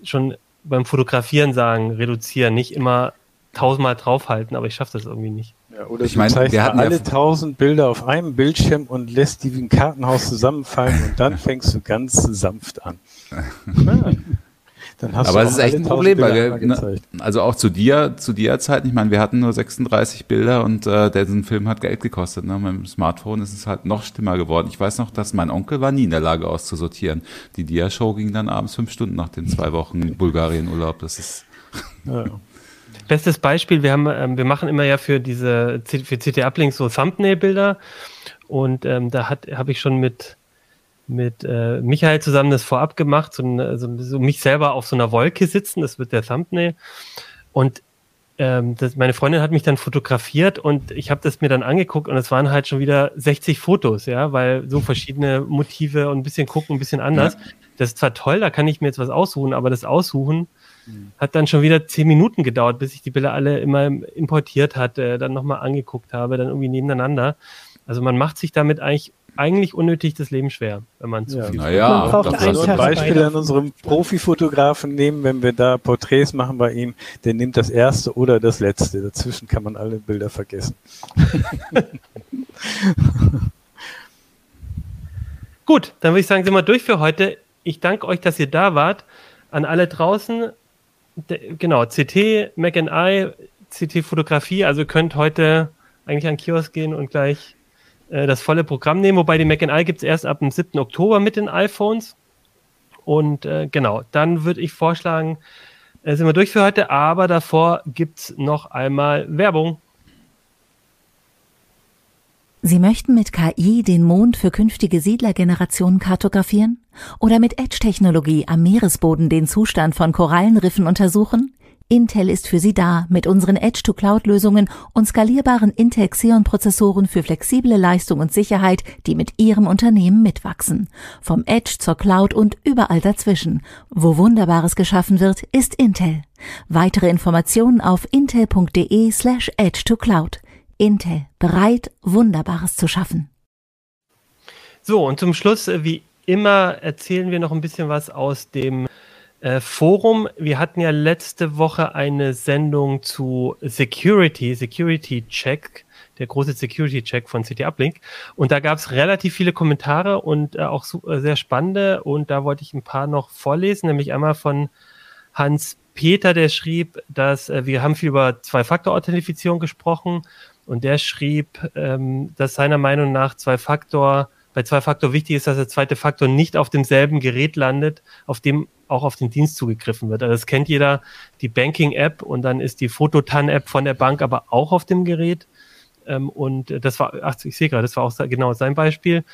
schon beim Fotografieren sagen, reduzieren, nicht immer tausendmal draufhalten, aber ich schaffe das irgendwie nicht. Ja, oder ich meine, wir hatten alle tausend Bilder auf einem Bildschirm und lässt die wie ein Kartenhaus zusammenfallen und dann fängst du ganz sanft an. Ja. Aber es ist echt ein Problem, weil wir, ne, also auch zu dir, zu dir Zeit, ich meine, wir hatten nur 36 Bilder und äh, der Film hat Geld gekostet. Ne? Mit dem Smartphone ist es halt noch schlimmer geworden. Ich weiß noch, dass mein Onkel war nie in der Lage auszusortieren. Die Dia-Show ging dann abends fünf Stunden nach den zwei Wochen Bulgarien-Urlaub. Das ist. Ja. Bestes Beispiel, wir haben, ähm, wir machen immer ja für diese für CT Uplinks so Thumbnail-Bilder und ähm, da habe ich schon mit mit äh, Michael zusammen das vorab gemacht, so, so, so, mich selber auf so einer Wolke sitzen, das wird der Thumbnail. Und ähm, das, meine Freundin hat mich dann fotografiert und ich habe das mir dann angeguckt und es waren halt schon wieder 60 Fotos, ja, weil so verschiedene Motive und ein bisschen gucken, ein bisschen anders. Ja. Das ist zwar toll, da kann ich mir jetzt was aussuchen, aber das Aussuchen mhm. hat dann schon wieder zehn Minuten gedauert, bis ich die Bilder alle immer importiert hatte, dann nochmal angeguckt habe, dann irgendwie nebeneinander. Also man macht sich damit eigentlich eigentlich unnötig das Leben schwer, wenn man zu ja. viel. Naja, man braucht das ein Beispiel an unserem Profifotografen nehmen, wenn wir da Porträts machen bei ihm, der nimmt das erste oder das letzte. Dazwischen kann man alle Bilder vergessen. Gut, dann würde ich sagen, sind wir durch für heute. Ich danke euch, dass ihr da wart. An alle draußen, genau, CT, Mac and I, CT Fotografie, also könnt heute eigentlich an Kiosk gehen und gleich äh, das volle Programm nehmen, wobei die Mac I gibt es erst ab dem 7. Oktober mit den iPhones. Und äh, genau, dann würde ich vorschlagen, äh, sind wir durch für heute, aber davor gibt es noch einmal Werbung. Sie möchten mit KI den Mond für künftige Siedlergenerationen kartografieren? Oder mit Edge-Technologie am Meeresboden den Zustand von Korallenriffen untersuchen? Intel ist für Sie da mit unseren Edge-to-Cloud-Lösungen und skalierbaren Intel Xeon-Prozessoren für flexible Leistung und Sicherheit, die mit Ihrem Unternehmen mitwachsen. Vom Edge zur Cloud und überall dazwischen. Wo Wunderbares geschaffen wird, ist Intel. Weitere Informationen auf intel.de slash edge to cloud. Intel, bereit, Wunderbares zu schaffen. So, und zum Schluss, äh, wie immer, erzählen wir noch ein bisschen was aus dem äh, Forum. Wir hatten ja letzte Woche eine Sendung zu Security, Security Check, der große Security Check von CT Uplink. Und da gab es relativ viele Kommentare und äh, auch super, sehr spannende. Und da wollte ich ein paar noch vorlesen, nämlich einmal von Hans Peter, der schrieb, dass äh, wir haben viel über Zwei-Faktor-Authentifizierung gesprochen und der schrieb, ähm, dass seiner Meinung nach Zwei-Faktor bei Zwei-Faktor wichtig ist, dass der zweite Faktor nicht auf demselben Gerät landet, auf dem auch auf den Dienst zugegriffen wird. Also das kennt jeder, die Banking-App und dann ist die Fototan-App von der Bank aber auch auf dem Gerät. Ähm, und das war, ach, ich sehe gerade, das war auch genau sein Beispiel.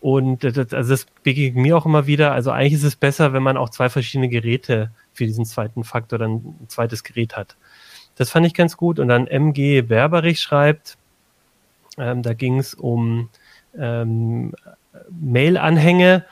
Und das, also das begegnet mir auch immer wieder. Also eigentlich ist es besser, wenn man auch zwei verschiedene Geräte für diesen zweiten Faktor dann ein zweites Gerät hat. Das fand ich ganz gut. Und dann MG Berberich schreibt, ähm, da ging es um ähm, Mail-Anhänge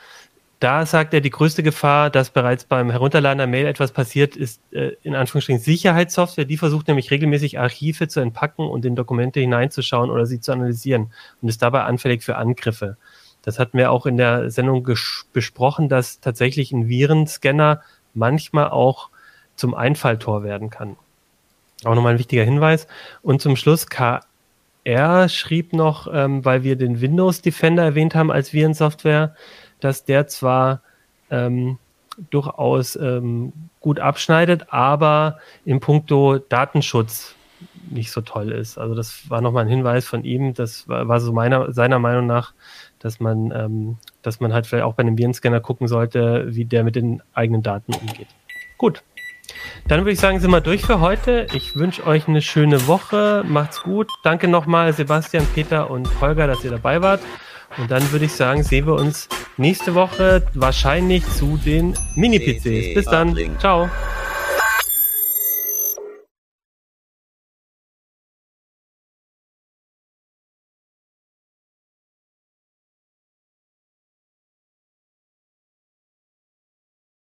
da sagt er, die größte Gefahr, dass bereits beim Herunterladen der Mail etwas passiert, ist äh, in Anführungsstrichen Sicherheitssoftware. Die versucht nämlich regelmäßig Archive zu entpacken und in Dokumente hineinzuschauen oder sie zu analysieren und ist dabei anfällig für Angriffe. Das hatten wir auch in der Sendung besprochen, dass tatsächlich ein Virenscanner manchmal auch zum Einfalltor werden kann. Auch nochmal ein wichtiger Hinweis. Und zum Schluss, KR schrieb noch, ähm, weil wir den Windows Defender erwähnt haben als Virensoftware, dass der zwar ähm, durchaus ähm, gut abschneidet, aber in puncto Datenschutz nicht so toll ist. Also das war nochmal ein Hinweis von ihm, das war, war so meiner, seiner Meinung nach, dass man, ähm, dass man halt vielleicht auch bei einem Virenscanner gucken sollte, wie der mit den eigenen Daten umgeht. Gut. Dann würde ich sagen, sind wir durch für heute. Ich wünsche euch eine schöne Woche. Macht's gut. Danke nochmal Sebastian, Peter und Holger, dass ihr dabei wart. Und dann würde ich sagen, sehen wir uns nächste Woche wahrscheinlich zu den Mini-PCs. Bis dann. Ciao.